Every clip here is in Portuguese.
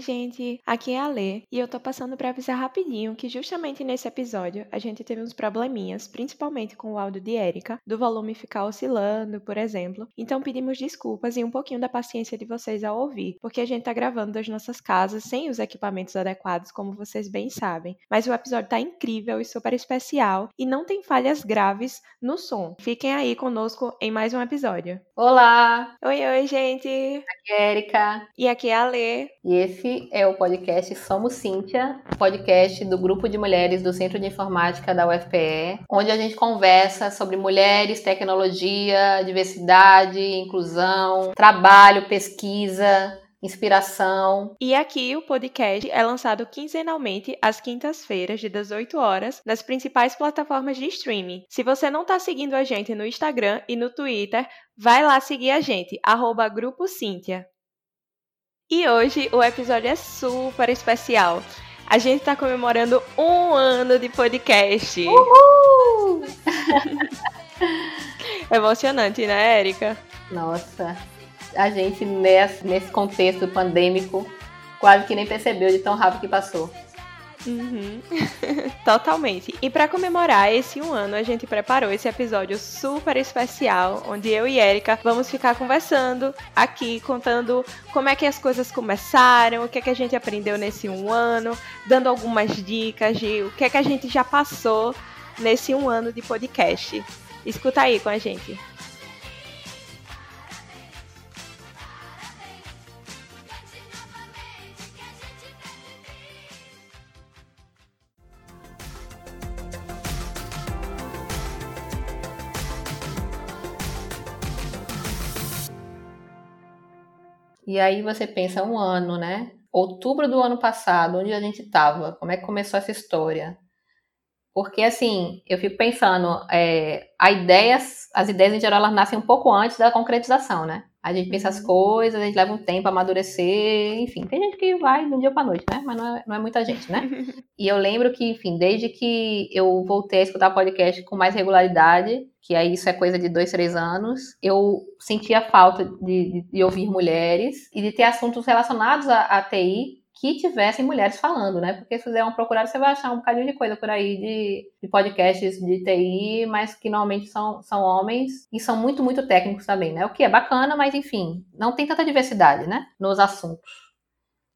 Oi, gente, aqui é a Lê e eu tô passando para avisar rapidinho que justamente nesse episódio a gente teve uns probleminhas, principalmente com o áudio de Érica, do volume ficar oscilando, por exemplo. Então pedimos desculpas e um pouquinho da paciência de vocês ao ouvir, porque a gente tá gravando das nossas casas sem os equipamentos adequados, como vocês bem sabem. Mas o episódio tá incrível e super especial e não tem falhas graves no som. Fiquem aí conosco em mais um episódio. Olá, Oi, oi, gente! aqui é Erika. E aqui é a Lê. E esse é o podcast Somos Cíntia, podcast do grupo de mulheres do Centro de Informática da UFPE, onde a gente conversa sobre mulheres, tecnologia, diversidade, inclusão, trabalho, pesquisa, inspiração. E aqui o podcast é lançado quinzenalmente às quintas-feiras, de 18 horas, nas principais plataformas de streaming. Se você não está seguindo a gente no Instagram e no Twitter, vai lá seguir a gente, arroba Grupo Cíntia. E hoje o episódio é super especial. A gente está comemorando um ano de podcast. Uhul! Emocionante, né, Érica? Nossa, a gente nesse, nesse contexto pandêmico quase que nem percebeu de tão rápido que passou. Uhum. Totalmente. E para comemorar esse um ano, a gente preparou esse episódio super especial, onde eu e Erika vamos ficar conversando aqui, contando como é que as coisas começaram, o que é que a gente aprendeu nesse um ano, dando algumas dicas de o que é que a gente já passou nesse um ano de podcast. Escuta aí com a gente. E aí você pensa um ano, né? Outubro do ano passado, onde a gente estava? Como é que começou essa história? Porque assim, eu fico pensando, é, a ideias, as ideias em geral elas nascem um pouco antes da concretização, né? A gente pensa as coisas, a gente leva um tempo a amadurecer, enfim, tem gente que vai de um dia para noite, né? Mas não é, não é muita gente, né? E eu lembro que, enfim, desde que eu voltei a escutar podcast com mais regularidade, que aí isso é coisa de dois, três anos, eu sentia falta de, de, de ouvir mulheres e de ter assuntos relacionados à, à TI que tivessem mulheres falando, né? Porque se fizer uma procurada, você vai achar um bocadinho de coisa por aí de, de podcasts de TI, mas que normalmente são, são homens e são muito, muito técnicos também, né? O que é bacana, mas enfim, não tem tanta diversidade, né? Nos assuntos.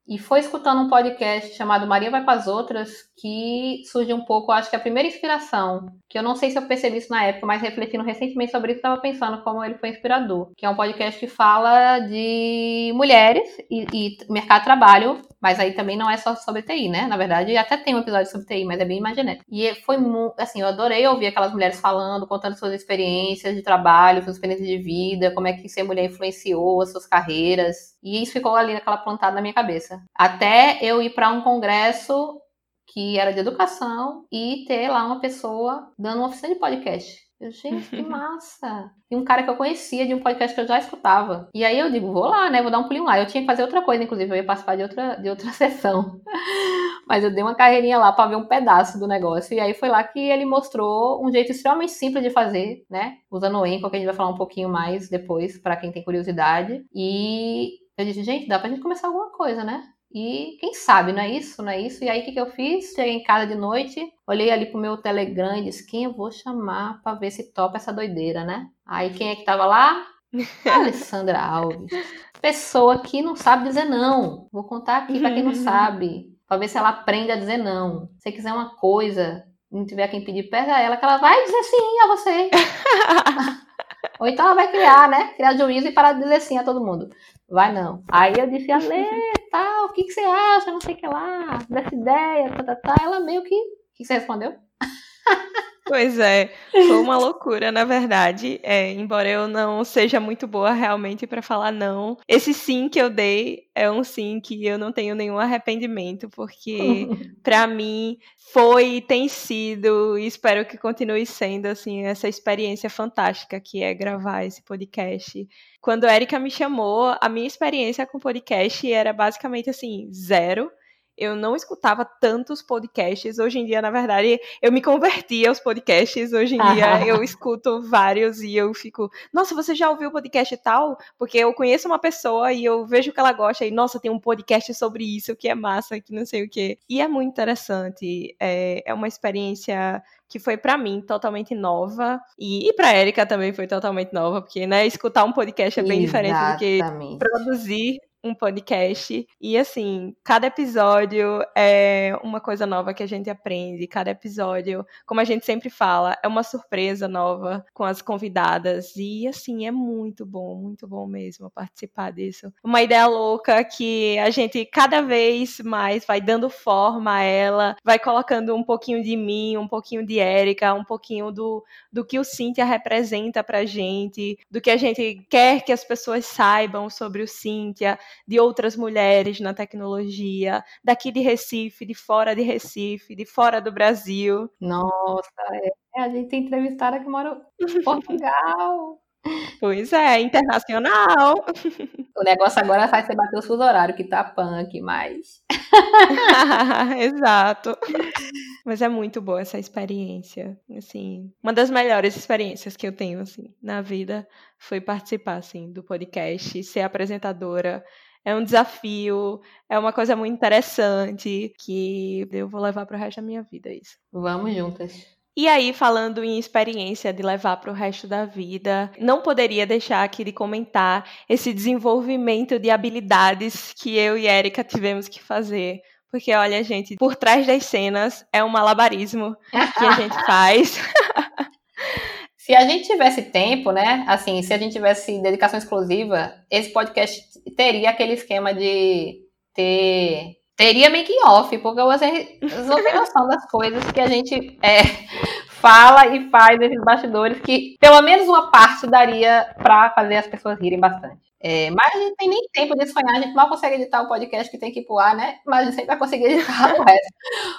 E foi escutando um podcast chamado Maria Vai com as Outras que surgiu um pouco, acho que a primeira inspiração, que eu não sei se eu percebi isso na época, mas refletindo recentemente sobre isso, estava pensando como ele foi inspirador. Que é um podcast que fala de mulheres e, e mercado de trabalho, mas aí também não é só sobre TI, né? Na verdade, até tem um episódio sobre TI, mas é bem mais genérico. E foi assim, eu adorei ouvir aquelas mulheres falando, contando suas experiências de trabalho, suas experiências de vida, como é que ser mulher influenciou as suas carreiras. E isso ficou ali naquela plantada na minha cabeça. Até eu ir para um congresso que era de educação e ter lá uma pessoa dando uma oficina de podcast. Eu, gente, que massa! E um cara que eu conhecia de um podcast que eu já escutava. E aí eu digo, vou lá, né? Vou dar um pulinho lá. Eu tinha que fazer outra coisa, inclusive, eu ia participar de outra, de outra sessão. Mas eu dei uma carreirinha lá para ver um pedaço do negócio. E aí foi lá que ele mostrou um jeito extremamente simples de fazer, né? Usando o Enco, que a gente vai falar um pouquinho mais depois, para quem tem curiosidade. E eu disse, gente, dá pra gente começar alguma coisa, né? E quem sabe, não é isso, não é isso? E aí o que, que eu fiz? Cheguei em casa de noite, olhei ali pro meu Telegram e disse, quem eu vou chamar para ver se topa essa doideira, né? Aí quem é que tava lá? Alessandra Alves. Pessoa que não sabe dizer não. Vou contar aqui para quem não sabe, para ver se ela aprende a dizer não. Se quiser uma coisa, não tiver quem pedir, pega ela que ela vai dizer sim a você. Ou então ela vai criar, né? Criar juízo e parar de dizer sim a todo mundo. Vai não. Aí eu disse, Ale, tal, o que, que você acha? Não sei o que lá, dessa ideia, tá, tá, tá. Ela meio que. O que você respondeu? Pois é, foi uma loucura, na verdade. É, embora eu não seja muito boa realmente para falar não, esse sim que eu dei é um sim que eu não tenho nenhum arrependimento, porque para mim foi tem sido, e espero que continue sendo assim, essa experiência fantástica que é gravar esse podcast. Quando a Erika me chamou, a minha experiência com podcast era basicamente assim, zero eu não escutava tantos podcasts. Hoje em dia, na verdade, eu me converti aos podcasts. Hoje em dia, eu escuto vários e eu fico, nossa, você já ouviu o podcast tal? Porque eu conheço uma pessoa e eu vejo que ela gosta e, nossa, tem um podcast sobre isso, que é massa, que não sei o quê. E é muito interessante. É, é uma experiência que foi para mim totalmente nova e, e para Erika também foi totalmente nova, porque né, escutar um podcast é bem Exatamente. diferente do que produzir um podcast. E assim, cada episódio é uma coisa nova que a gente aprende. Cada episódio, como a gente sempre fala, é uma surpresa nova com as convidadas. E assim, é muito bom, muito bom mesmo participar disso. Uma ideia louca que a gente cada vez mais vai dando forma a ela, vai colocando um pouquinho de mim, um pouquinho de Érica, um pouquinho do, do que o Cíntia representa pra gente, do que a gente quer que as pessoas saibam sobre o Cíntia de outras mulheres na tecnologia, daqui de Recife, de fora de Recife, de fora do Brasil. Nossa, é, a gente tem entrevistada que mora em Portugal. Pois é, internacional. O negócio agora faz você bater o fuso horário, que tá punk, mas. Exato. Mas é muito boa essa experiência. Assim, uma das melhores experiências que eu tenho assim na vida foi participar assim do podcast, ser apresentadora é um desafio, é uma coisa muito interessante que eu vou levar para o resto da minha vida isso. Vamos juntas. E aí, falando em experiência de levar para o resto da vida, não poderia deixar aqui de comentar esse desenvolvimento de habilidades que eu e Erika tivemos que fazer. Porque, olha, gente, por trás das cenas é um malabarismo que a gente faz. Se a gente tivesse tempo, né? Assim, se a gente tivesse dedicação exclusiva, esse podcast teria aquele esquema de ter. Teria making off, porque você não tem noção das coisas que a gente é, fala e faz nesses bastidores, que pelo menos uma parte daria para fazer as pessoas rirem bastante. É, mas a gente tem nem tempo de sonhar, a gente mal consegue editar o podcast que tem que ir pro ar, né? Mas a gente sempre vai conseguir editar o resto.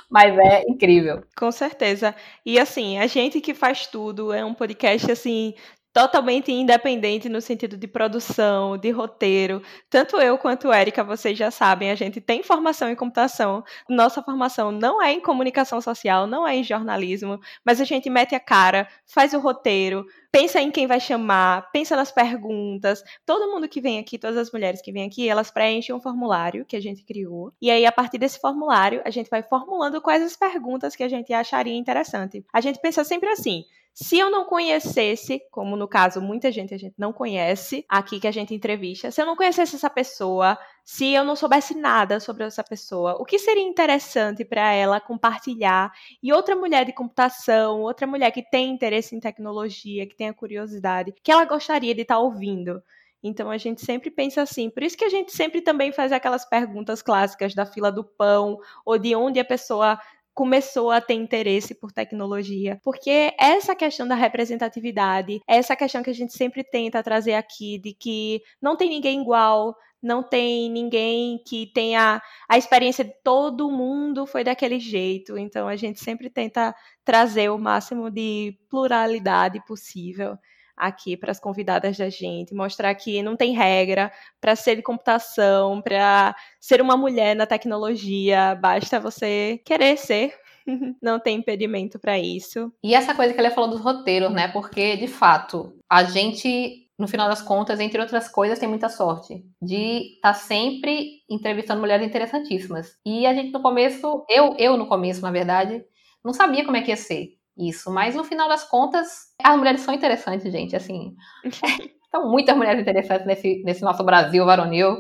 Mas é incrível. Com certeza. E assim, a gente que faz tudo é um podcast assim totalmente independente no sentido de produção, de roteiro. Tanto eu quanto Érica, vocês já sabem, a gente tem formação em computação. Nossa formação não é em comunicação social, não é em jornalismo, mas a gente mete a cara, faz o roteiro, pensa em quem vai chamar, pensa nas perguntas. Todo mundo que vem aqui, todas as mulheres que vêm aqui, elas preenchem um formulário que a gente criou. E aí, a partir desse formulário, a gente vai formulando quais as perguntas que a gente acharia interessante. A gente pensa sempre assim: se eu não conhecesse, como no caso muita gente a gente não conhece aqui que a gente entrevista, se eu não conhecesse essa pessoa, se eu não soubesse nada sobre essa pessoa, o que seria interessante para ela compartilhar e outra mulher de computação, outra mulher que tem interesse em tecnologia, que tenha curiosidade, que ela gostaria de estar tá ouvindo. Então a gente sempre pensa assim. Por isso que a gente sempre também faz aquelas perguntas clássicas da fila do pão ou de onde a pessoa começou a ter interesse por tecnologia, porque essa questão da representatividade, essa questão que a gente sempre tenta trazer aqui de que não tem ninguém igual, não tem ninguém que tenha a experiência de todo mundo foi daquele jeito. Então a gente sempre tenta trazer o máximo de pluralidade possível aqui para as convidadas da gente, mostrar que não tem regra para ser de computação, para ser uma mulher na tecnologia, basta você querer ser. não tem impedimento para isso. E essa coisa que ela falou dos roteiros, né? Porque, de fato, a gente no final das contas, entre outras coisas, tem muita sorte de estar tá sempre entrevistando mulheres interessantíssimas. E a gente no começo, eu, eu no começo, na verdade, não sabia como é que ia ser isso. Mas no final das contas, as mulheres são interessantes, gente. Assim, são muitas mulheres interessantes nesse, nesse nosso Brasil varonil,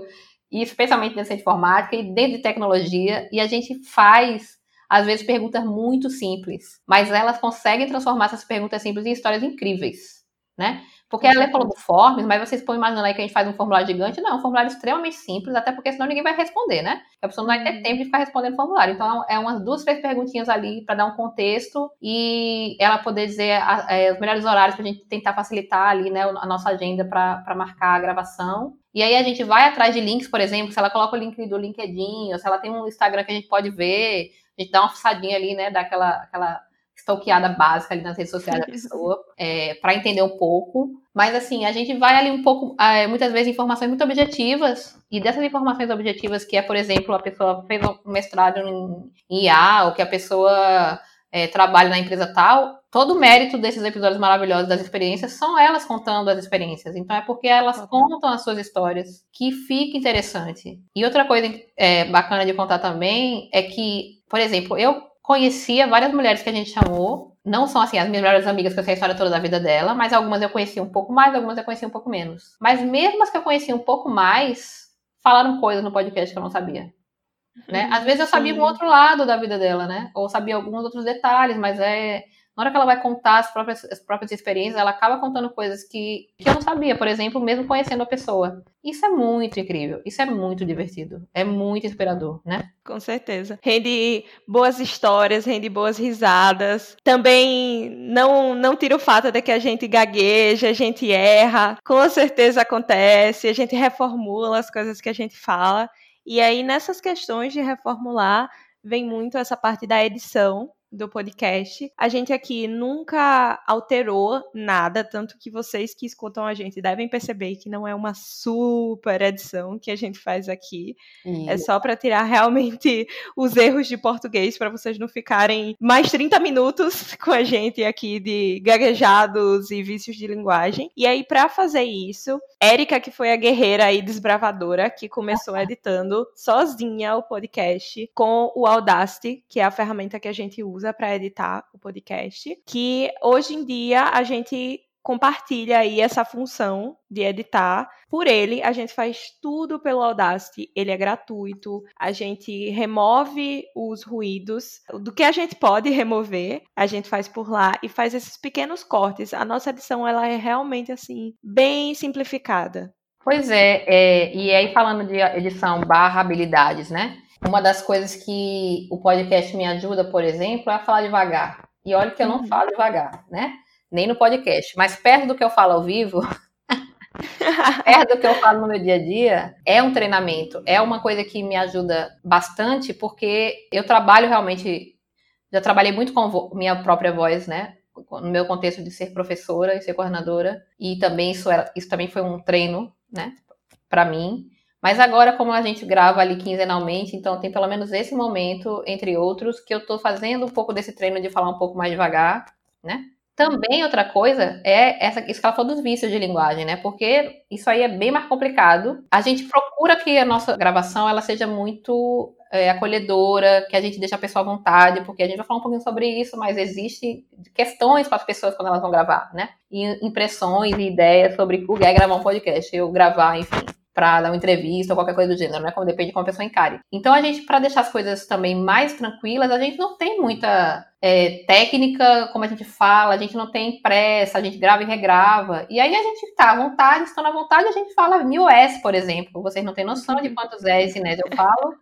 e especialmente nessa informática e dentro de tecnologia. E a gente faz, às vezes, perguntas muito simples, mas elas conseguem transformar essas perguntas simples em histórias incríveis. Né? Porque ela falou do Forms, mas vocês estão imaginando aí que a gente faz um formulário gigante? Não, é um formulário extremamente simples, até porque senão ninguém vai responder, né? A pessoa não vai ter uhum. tempo de ficar respondendo formulário. Então, é umas duas, três perguntinhas ali para dar um contexto e ela poder dizer a, é, os melhores horários para a gente tentar facilitar ali, né, a nossa agenda para marcar a gravação. E aí a gente vai atrás de links, por exemplo, se ela coloca o link do LinkedIn, ou se ela tem um Instagram que a gente pode ver, a gente dá uma fuçadinha ali, né, daquela aquela stalkeada básica ali nas redes sociais da pessoa, é, para entender um pouco. Mas assim, a gente vai ali um pouco, é, muitas vezes, informações muito objetivas, e dessas informações objetivas, que é, por exemplo, a pessoa fez um mestrado em IA, ou que a pessoa é, trabalha na empresa tal, todo o mérito desses episódios maravilhosos das experiências são elas contando as experiências. Então é porque elas contam as suas histórias que fica interessante. E outra coisa é, bacana de contar também é que, por exemplo, eu conhecia várias mulheres que a gente chamou. Não são assim as minhas melhores amigas que eu sei a história toda da vida dela, mas algumas eu conhecia um pouco mais, algumas eu conhecia um pouco menos. Mas mesmo as que eu conhecia um pouco mais, falaram coisas no podcast que eu não sabia. Né? Às vezes eu sabia Sim. um outro lado da vida dela, né? Ou sabia alguns outros detalhes, mas é na hora que ela vai contar as próprias, as próprias experiências, ela acaba contando coisas que, que eu não sabia, por exemplo, mesmo conhecendo a pessoa. Isso é muito incrível, isso é muito divertido, é muito inspirador, né? Com certeza. Rende boas histórias, rende boas risadas. Também não, não tira o fato de que a gente gagueja, a gente erra, com certeza acontece, a gente reformula as coisas que a gente fala. E aí, nessas questões de reformular, vem muito essa parte da edição, do podcast. A gente aqui nunca alterou nada, tanto que vocês que escutam a gente devem perceber que não é uma super edição que a gente faz aqui. É só para tirar realmente os erros de português para vocês não ficarem mais 30 minutos com a gente aqui de gaguejados e vícios de linguagem. E aí para fazer isso, Érica, que foi a guerreira e desbravadora que começou editando sozinha o podcast com o Audacity, que é a ferramenta que a gente usa usa para editar o podcast, que hoje em dia a gente compartilha aí essa função de editar. Por ele, a gente faz tudo pelo Audacity, ele é gratuito, a gente remove os ruídos, do que a gente pode remover, a gente faz por lá e faz esses pequenos cortes. A nossa edição, ela é realmente, assim, bem simplificada. Pois é, é e aí falando de edição barra habilidades, né? Uma das coisas que o podcast me ajuda, por exemplo, é a falar devagar. E olha que eu não uhum. falo devagar, né? Nem no podcast. Mas perto do que eu falo ao vivo, perto do que eu falo no meu dia a dia, é um treinamento. É uma coisa que me ajuda bastante, porque eu trabalho realmente. Já trabalhei muito com minha própria voz, né? No meu contexto de ser professora e ser coordenadora. E também isso, era, isso também foi um treino, né? Para mim. Mas agora, como a gente grava ali quinzenalmente, então tem pelo menos esse momento, entre outros, que eu estou fazendo um pouco desse treino de falar um pouco mais devagar, né? Também outra coisa é essa, isso que ela falou dos vícios de linguagem, né? Porque isso aí é bem mais complicado. A gente procura que a nossa gravação ela seja muito é, acolhedora, que a gente deixe a pessoa à vontade, porque a gente vai falar um pouquinho sobre isso, mas existe questões para as pessoas quando elas vão gravar, né? E impressões e ideias sobre o que é gravar um podcast, eu gravar, enfim para dar uma entrevista ou qualquer coisa do gênero, né? Como depende de como a pessoa encare. Então a gente, para deixar as coisas também mais tranquilas, a gente não tem muita é, técnica, como a gente fala, a gente não tem pressa, a gente grava e regrava. E aí a gente tá à vontade, estando à vontade, a gente fala mil S, por exemplo. Vocês não têm noção de quantos S, né? Eu falo.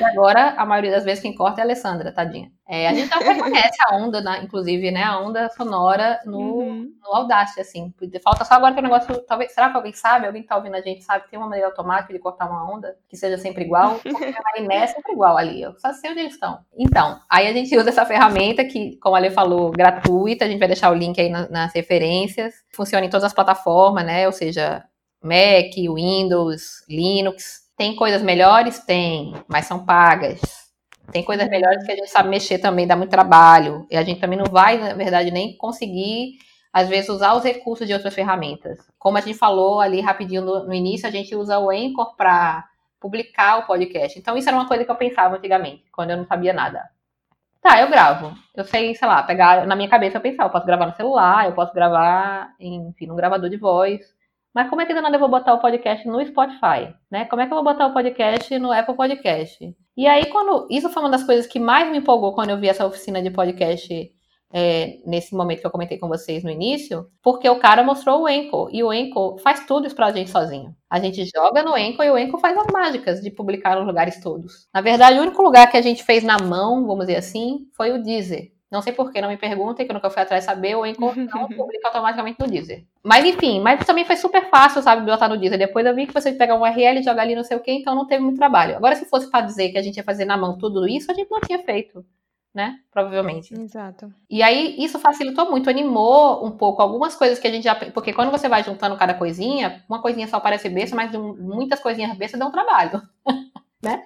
E agora, a maioria das vezes quem corta é a Alessandra, tadinha. É, a gente não reconhece a onda, né? inclusive, né? A onda sonora no, uhum. no Audacity, assim. Falta só agora que o negócio. Talvez, será que alguém sabe? Alguém que tá ouvindo a gente sabe que tem uma maneira automática de cortar uma onda que seja sempre igual? Porque a Iné é sempre igual ali. Eu só sei onde eles estão. Então, aí a gente usa essa ferramenta ferramenta que, como a Lê falou, gratuita. A gente vai deixar o link aí na, nas referências. Funciona em todas as plataformas, né? Ou seja, Mac, Windows, Linux. Tem coisas melhores? Tem, mas são pagas. Tem coisas melhores que a gente sabe mexer também, dá muito trabalho. E a gente também não vai, na verdade, nem conseguir, às vezes, usar os recursos de outras ferramentas. Como a gente falou ali rapidinho no, no início, a gente usa o Anchor para publicar o podcast. Então, isso era uma coisa que eu pensava antigamente, quando eu não sabia nada. Tá, eu gravo. Eu sei, sei lá, pegar na minha cabeça eu pensar, eu posso gravar no celular, eu posso gravar, enfim, num gravador de voz. Mas como é que nada eu vou botar o podcast no Spotify, né? Como é que eu vou botar o podcast no Apple Podcast? E aí quando isso foi uma das coisas que mais me empolgou quando eu vi essa oficina de podcast é, nesse momento que eu comentei com vocês no início, porque o cara mostrou o Enco, e o Enco faz tudo isso pra gente sozinho. A gente joga no Enco e o Enco faz as mágicas de publicar nos lugares todos. Na verdade, o único lugar que a gente fez na mão, vamos dizer assim, foi o Deezer. Não sei porquê, não me perguntem, que eu nunca fui atrás saber, o Anchor não publica automaticamente no Deezer. Mas enfim, mas também foi super fácil, sabe, botar no Deezer. Depois eu vi que você pega um URL e joga ali não sei o quê, então não teve muito trabalho. Agora, se fosse para dizer que a gente ia fazer na mão tudo isso, a gente não tinha feito, né? Provavelmente. Exato. E aí, isso facilitou muito, animou um pouco algumas coisas que a gente já. Porque quando você vai juntando cada coisinha, uma coisinha só parece besta, mas muitas coisinhas bestas dão trabalho, né?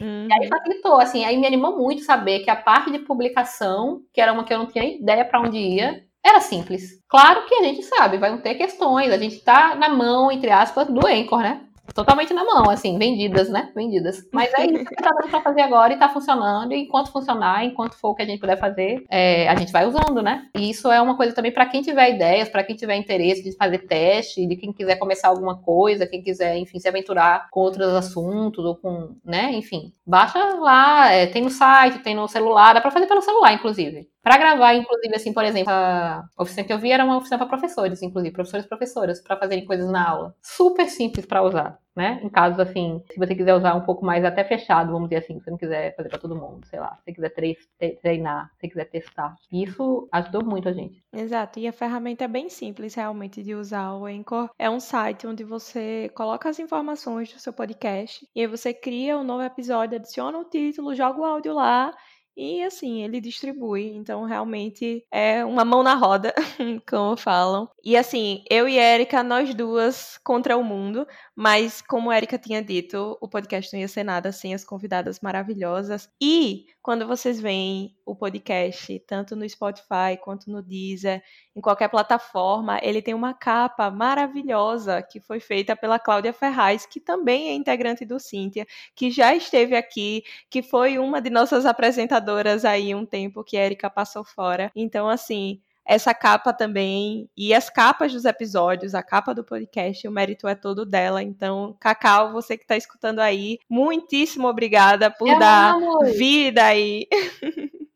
Uhum. E aí facilitou, assim, aí me animou muito saber que a parte de publicação, que era uma que eu não tinha ideia para onde ia, era simples. Claro que a gente sabe, vai ter questões, a gente tá na mão, entre aspas, do Anchor, né? Totalmente na mão, assim, vendidas, né? Vendidas. Mas é isso que tá dando pra fazer agora e tá funcionando. E enquanto funcionar, enquanto for o que a gente puder fazer, é, a gente vai usando, né? E isso é uma coisa também para quem tiver ideias, para quem tiver interesse de fazer teste, de quem quiser começar alguma coisa, quem quiser, enfim, se aventurar com outros assuntos ou com, né? Enfim, baixa lá, é, tem no site, tem no celular, dá pra fazer pelo celular, inclusive. Para gravar, inclusive, assim, por exemplo, a oficina que eu vi era uma oficina para professores, inclusive, professores e professoras, para fazerem coisas na aula. Super simples para usar né? Em casos assim, se você quiser usar um pouco mais até fechado, vamos dizer assim, se você não quiser fazer para todo mundo, sei lá, se você quiser treinar, se você quiser testar. Isso ajudou muito a gente. Exato, e a ferramenta é bem simples realmente de usar. O Anchor é um site onde você coloca as informações do seu podcast e aí você cria um novo episódio, adiciona o título, joga o áudio lá e assim, ele distribui. Então, realmente é uma mão na roda, como falam. E assim, eu e Erika, nós duas contra o mundo. Mas, como a tinha dito, o podcast não ia ser nada sem as convidadas maravilhosas. E quando vocês veem o podcast, tanto no Spotify quanto no Deezer, em qualquer plataforma, ele tem uma capa maravilhosa que foi feita pela Cláudia Ferraz, que também é integrante do Cíntia, que já esteve aqui, que foi uma de nossas apresentadoras aí um tempo que a Erika passou fora. Então, assim, essa capa também e as capas dos episódios, a capa do podcast, o mérito é todo dela. Então, Cacau, você que está escutando aí, muitíssimo obrigada por Eu dar amo. vida aí.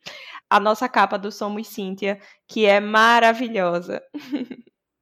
a nossa capa do Somos Cíntia, que é maravilhosa.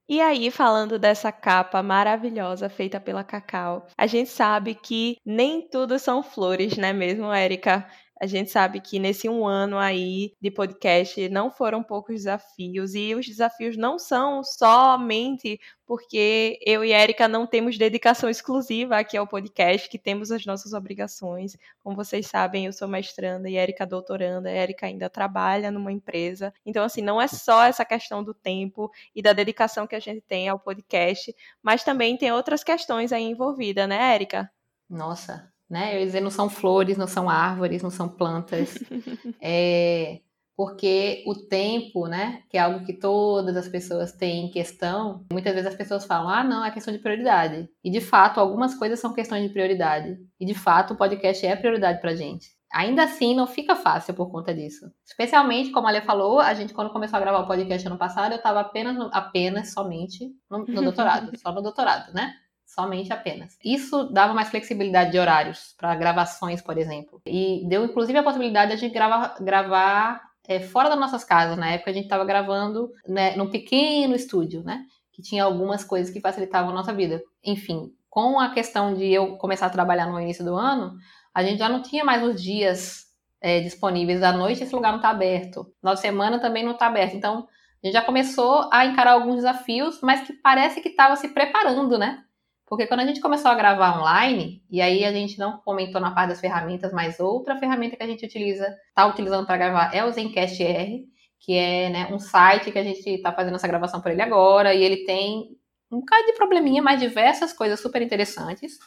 E aí, falando dessa capa maravilhosa feita pela Cacau, a gente sabe que nem tudo são flores, né mesmo, Érica? A gente sabe que nesse um ano aí de podcast não foram poucos desafios e os desafios não são somente porque eu e Erika não temos dedicação exclusiva aqui ao podcast, que temos as nossas obrigações. Como vocês sabem, eu sou mestranda e Erika doutoranda, a ainda trabalha numa empresa. Então, assim, não é só essa questão do tempo e da dedicação que a gente tem ao podcast, mas também tem outras questões aí envolvidas, né, Erika? Nossa, né? Eu ia dizer, não são flores, não são árvores, não são plantas. é, porque o tempo, né, que é algo que todas as pessoas têm em questão, muitas vezes as pessoas falam, ah, não, é questão de prioridade. E de fato, algumas coisas são questões de prioridade. E de fato, o podcast é prioridade pra gente. Ainda assim, não fica fácil por conta disso. Especialmente, como a Lê falou, a gente, quando começou a gravar o podcast ano passado, eu estava apenas, apenas, somente no, no doutorado, só no doutorado, né? Somente apenas. Isso dava mais flexibilidade de horários para gravações, por exemplo. E deu inclusive a possibilidade de gravar, gravar é, fora das nossas casas. Na época a gente estava gravando né, num pequeno estúdio, né? Que tinha algumas coisas que facilitavam a nossa vida. Enfim, com a questão de eu começar a trabalhar no início do ano, a gente já não tinha mais os dias é, disponíveis à noite, esse lugar não está aberto. Na semana também não está aberto. Então, a gente já começou a encarar alguns desafios, mas que parece que estava se preparando, né? Porque quando a gente começou a gravar online, e aí a gente não comentou na parte das ferramentas, mas outra ferramenta que a gente utiliza, está utilizando para gravar é o Zencast R, que é né, um site que a gente está fazendo essa gravação por ele agora, e ele tem um bocado de probleminha, mas diversas coisas super interessantes.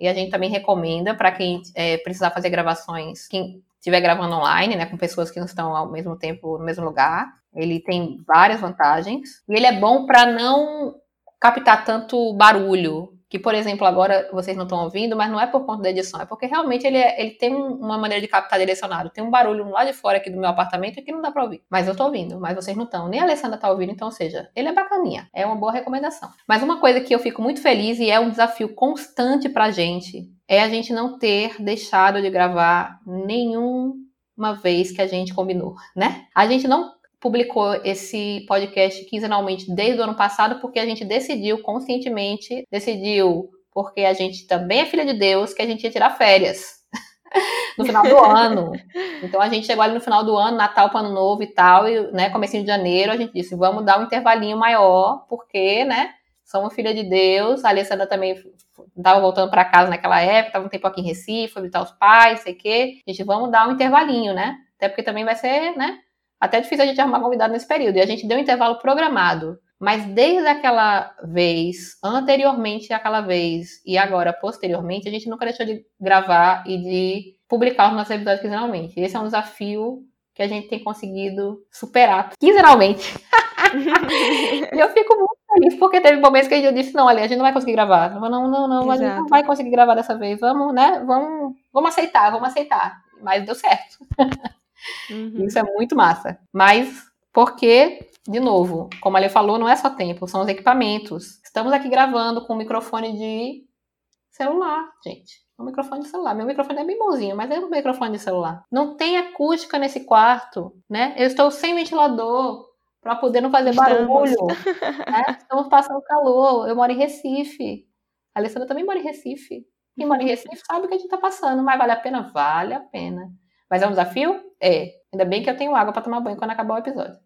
E a gente também recomenda para quem é, precisar fazer gravações, quem estiver gravando online, né, com pessoas que não estão ao mesmo tempo no mesmo lugar. Ele tem várias vantagens. E ele é bom para não captar tanto barulho, que, por exemplo, agora vocês não estão ouvindo, mas não é por conta da edição, é porque realmente ele, é, ele tem uma maneira de captar direcionado. Tem um barulho lá de fora aqui do meu apartamento que não dá para ouvir. Mas eu tô ouvindo, mas vocês não estão. Nem a Alessandra tá ouvindo, então, ou seja, ele é bacaninha. É uma boa recomendação. Mas uma coisa que eu fico muito feliz e é um desafio constante pra gente é a gente não ter deixado de gravar nenhuma vez que a gente combinou, né? A gente não publicou esse podcast quinzenalmente desde o ano passado porque a gente decidiu conscientemente, decidiu porque a gente também é filha de Deus, que a gente ia tirar férias no final do ano. Então a gente chegou ali no final do ano, Natal para Ano Novo e tal, e né, comecinho de janeiro, a gente disse, vamos dar um intervalinho maior, porque, né, somos filha de Deus. A Alessandra também estava voltando para casa naquela época, estava um tempo aqui em Recife, foi visitar os pais, sei o quê. A gente, vamos dar um intervalinho, né? Até porque também vai ser, né, até difícil a gente arrumar convidado nesse período. E a gente deu um intervalo programado. Mas desde aquela vez, anteriormente àquela vez e agora posteriormente, a gente nunca deixou de gravar e de publicar os nossos episódios quinzenalmente. Esse é um desafio que a gente tem conseguido superar quinzenalmente. e eu fico muito feliz porque teve momentos que a gente disse, não, ali a gente não vai conseguir gravar. Não, não, não, não a gente não vai conseguir gravar dessa vez. Vamos, né? Vamos, vamos aceitar, vamos aceitar. Mas deu certo. Uhum. Isso é muito massa. Mas porque, de novo, como a Lê falou, não é só tempo, são os equipamentos. Estamos aqui gravando com um microfone de celular, gente. Um microfone de celular. Meu microfone é bem bonzinho, mas é um microfone de celular. Não tem acústica nesse quarto, né? Eu estou sem ventilador para poder não fazer Estamos. barulho. Né? Estamos passando calor. Eu moro em Recife. A Alessandra também mora em Recife. Quem mora em Recife sabe o que a gente está passando, mas vale a pena? Vale a pena. Mas é um desafio? É. Ainda bem que eu tenho água para tomar banho quando acabar o episódio.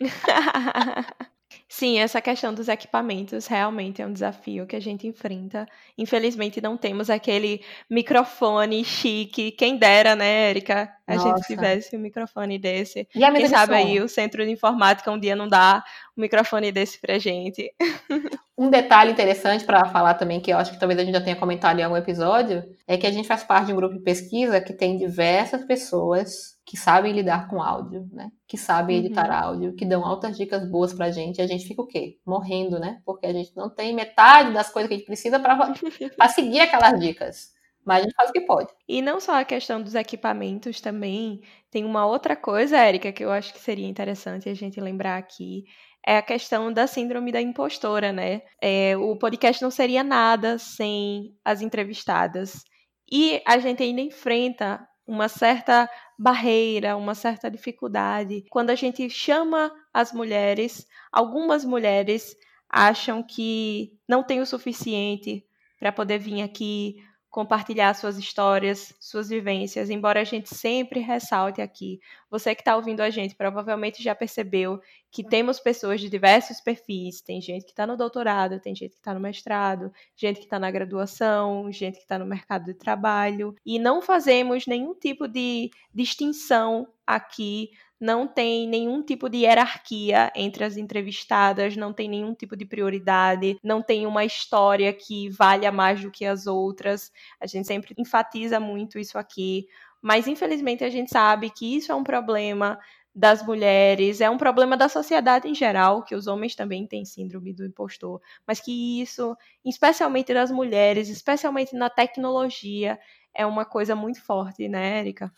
Sim, essa questão dos equipamentos realmente é um desafio que a gente enfrenta. Infelizmente, não temos aquele microfone chique. Quem dera, né, Erika? A Nossa. gente tivesse um microfone desse. E a Quem sabe aí o centro de informática um dia não dá um microfone desse pra gente. Um detalhe interessante para falar também, que eu acho que talvez a gente já tenha comentado em algum episódio, é que a gente faz parte de um grupo de pesquisa que tem diversas pessoas que sabem lidar com áudio, né? Que sabem uhum. editar áudio, que dão altas dicas boas pra gente. E a gente fica o quê? Morrendo, né? Porque a gente não tem metade das coisas que a gente precisa para seguir aquelas dicas. Mas a gente faz o que pode. E não só a questão dos equipamentos também, tem uma outra coisa, Érica, que eu acho que seria interessante a gente lembrar aqui, é a questão da síndrome da impostora, né? É, o podcast não seria nada sem as entrevistadas. E a gente ainda enfrenta uma certa barreira, uma certa dificuldade. Quando a gente chama as mulheres, algumas mulheres acham que não tem o suficiente para poder vir aqui compartilhar suas histórias, suas vivências, embora a gente sempre ressalte aqui. Você que está ouvindo a gente provavelmente já percebeu que temos pessoas de diversos perfis. Tem gente que está no doutorado, tem gente que está no mestrado, gente que está na graduação, gente que está no mercado de trabalho. E não fazemos nenhum tipo de distinção aqui não tem nenhum tipo de hierarquia entre as entrevistadas, não tem nenhum tipo de prioridade, não tem uma história que valha mais do que as outras. A gente sempre enfatiza muito isso aqui, mas infelizmente a gente sabe que isso é um problema das mulheres, é um problema da sociedade em geral, que os homens também têm síndrome do impostor, mas que isso, especialmente das mulheres, especialmente na tecnologia, é uma coisa muito forte, né, Erika?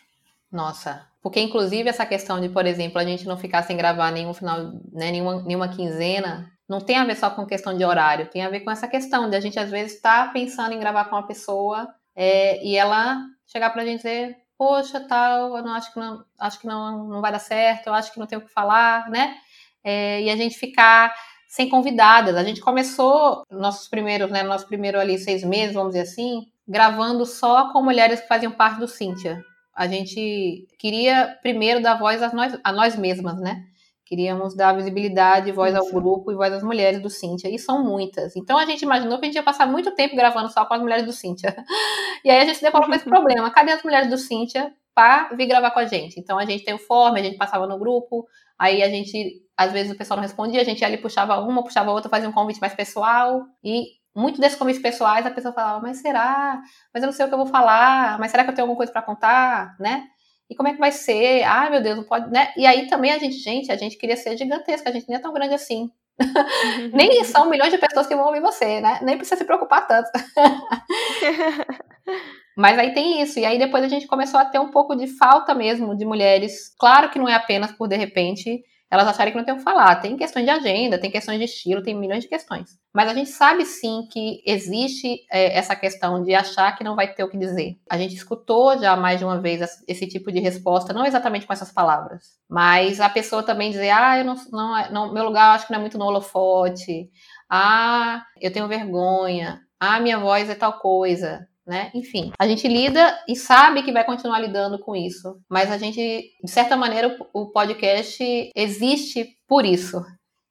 Nossa, porque inclusive essa questão de, por exemplo, a gente não ficar sem gravar nenhum final, né, nenhuma, nenhuma quinzena, não tem a ver só com questão de horário, tem a ver com essa questão de a gente às vezes estar tá pensando em gravar com uma pessoa é, e ela chegar pra gente dizer, poxa, tal, eu não acho que não, acho que não, não vai dar certo, eu acho que não tenho o que falar, né? É, e a gente ficar sem convidadas. A gente começou nossos primeiros, né, nosso primeiro ali seis meses, vamos dizer assim, gravando só com mulheres que faziam parte do Cíntia a gente queria primeiro dar voz a nós, a nós mesmas, né? Queríamos dar visibilidade, voz Isso. ao grupo e voz às mulheres do Cíntia, e são muitas. Então a gente imaginou que a gente ia passar muito tempo gravando só com as mulheres do Cíntia. E aí a gente se deparou com esse problema: cadê as mulheres do Cíntia para vir gravar com a gente? Então a gente tem o form, a gente passava no grupo, aí a gente, às vezes o pessoal não respondia, a gente ali puxava uma, puxava outra, fazia um convite mais pessoal, e muito desses convites pessoais, a pessoa falava, mas será? Mas eu não sei o que eu vou falar, mas será que eu tenho alguma coisa para contar, né? E como é que vai ser? Ai, meu Deus, não pode, né? E aí também a gente, gente, a gente queria ser gigantesca, a gente nem é tão grande assim. Nem são milhões de pessoas que vão ouvir você, né? Nem precisa se preocupar tanto. Mas aí tem isso. E aí depois a gente começou a ter um pouco de falta mesmo de mulheres. Claro que não é apenas por de repente elas acharem que não tem o que falar. Tem questões de agenda, tem questões de estilo, tem milhões de questões. Mas a gente sabe sim que existe é, essa questão de achar que não vai ter o que dizer. A gente escutou já mais de uma vez esse tipo de resposta, não exatamente com essas palavras, mas a pessoa também dizer: ah, eu não, não, não meu lugar acho que não é muito no holofote, ah, eu tenho vergonha, ah, minha voz é tal coisa né? Enfim, a gente lida e sabe que vai continuar lidando com isso, mas a gente, de certa maneira, o podcast existe por isso.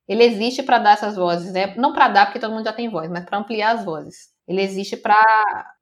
Ele existe para dar essas vozes, né? Não para dar porque todo mundo já tem voz, mas para ampliar as vozes. Ele existe para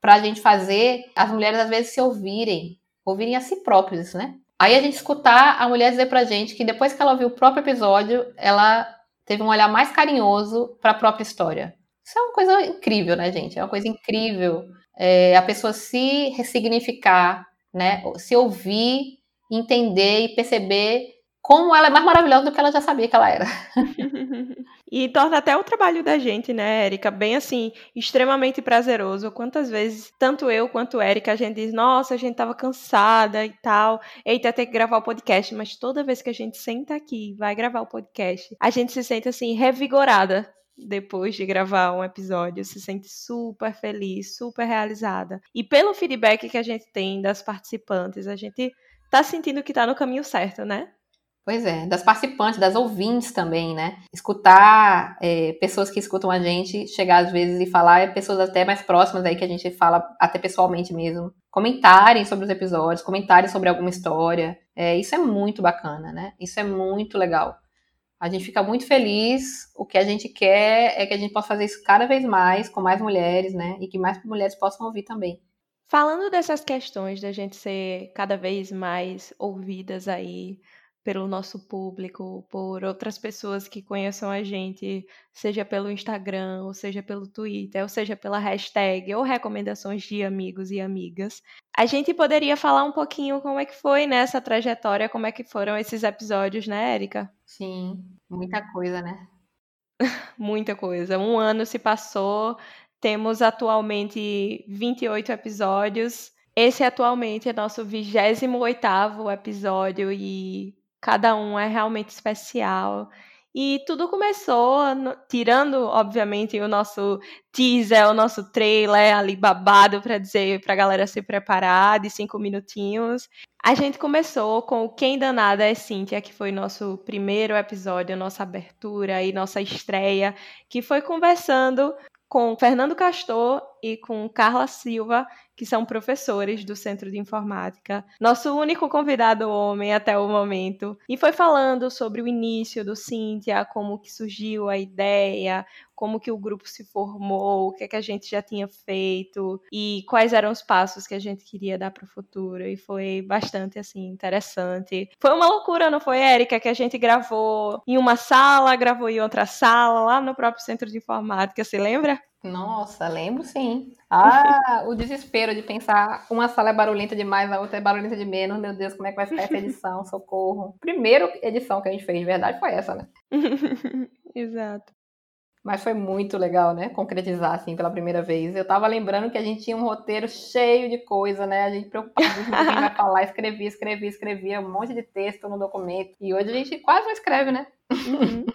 a gente fazer as mulheres às vezes se ouvirem, ouvirem a si próprios, né? Aí a gente escutar a mulher dizer pra gente que depois que ela ouviu o próprio episódio, ela teve um olhar mais carinhoso para a própria história. Isso é uma coisa incrível, né, gente? É uma coisa incrível é, a pessoa se ressignificar, né? Se ouvir, entender e perceber como ela é mais maravilhosa do que ela já sabia que ela era. e torna até o trabalho da gente, né, Érica, bem assim, extremamente prazeroso. Quantas vezes, tanto eu quanto Érica, a gente diz, nossa, a gente tava cansada e tal, eita, ter que gravar o podcast, mas toda vez que a gente senta aqui, vai gravar o podcast, a gente se sente assim, revigorada, depois de gravar um episódio, se sente super feliz, super realizada. E pelo feedback que a gente tem das participantes, a gente tá sentindo que tá no caminho certo, né? Pois é, das participantes, das ouvintes também, né? Escutar é, pessoas que escutam a gente, chegar às vezes e falar, é pessoas até mais próximas aí que a gente fala até pessoalmente mesmo. Comentarem sobre os episódios, comentarem sobre alguma história. É, isso é muito bacana, né? Isso é muito legal. A gente fica muito feliz. O que a gente quer é que a gente possa fazer isso cada vez mais, com mais mulheres, né? E que mais mulheres possam ouvir também. Falando dessas questões da gente ser cada vez mais ouvidas aí pelo nosso público, por outras pessoas que conheçam a gente, seja pelo Instagram, ou seja pelo Twitter, ou seja pela hashtag, ou recomendações de amigos e amigas. A gente poderia falar um pouquinho como é que foi nessa né, trajetória, como é que foram esses episódios, né, Érica? Sim, muita coisa, né? muita coisa. Um ano se passou, temos atualmente 28 episódios. Esse atualmente é nosso 28º episódio e cada um é realmente especial. E tudo começou, tirando, obviamente, o nosso teaser, o nosso trailer ali babado para dizer para a galera se preparar de cinco minutinhos. A gente começou com o Quem Danada é Cíntia, que foi nosso primeiro episódio, nossa abertura e nossa estreia, que foi conversando com Fernando Castor e com Carla Silva, que são professores do Centro de Informática. Nosso único convidado homem até o momento. E foi falando sobre o início do Cíntia, como que surgiu a ideia, como que o grupo se formou, o que, é que a gente já tinha feito e quais eram os passos que a gente queria dar para o futuro. E foi bastante assim interessante. Foi uma loucura, não foi, Érica, que a gente gravou em uma sala, gravou em outra sala, lá no próprio centro de informática, você lembra? Nossa, lembro sim. Ah, o desespero de pensar uma sala é barulhenta demais, a outra é barulhenta de menos. Meu Deus, como é que vai ficar essa edição? Socorro. Primeira edição que a gente fez, de verdade, foi essa, né? Exato. Mas foi muito legal, né? Concretizar, assim, pela primeira vez. Eu tava lembrando que a gente tinha um roteiro cheio de coisa, né? A gente preocupada com quem vai falar, escrevia, escrevia, escrevia um monte de texto no documento. E hoje a gente quase não escreve, né? Uhum.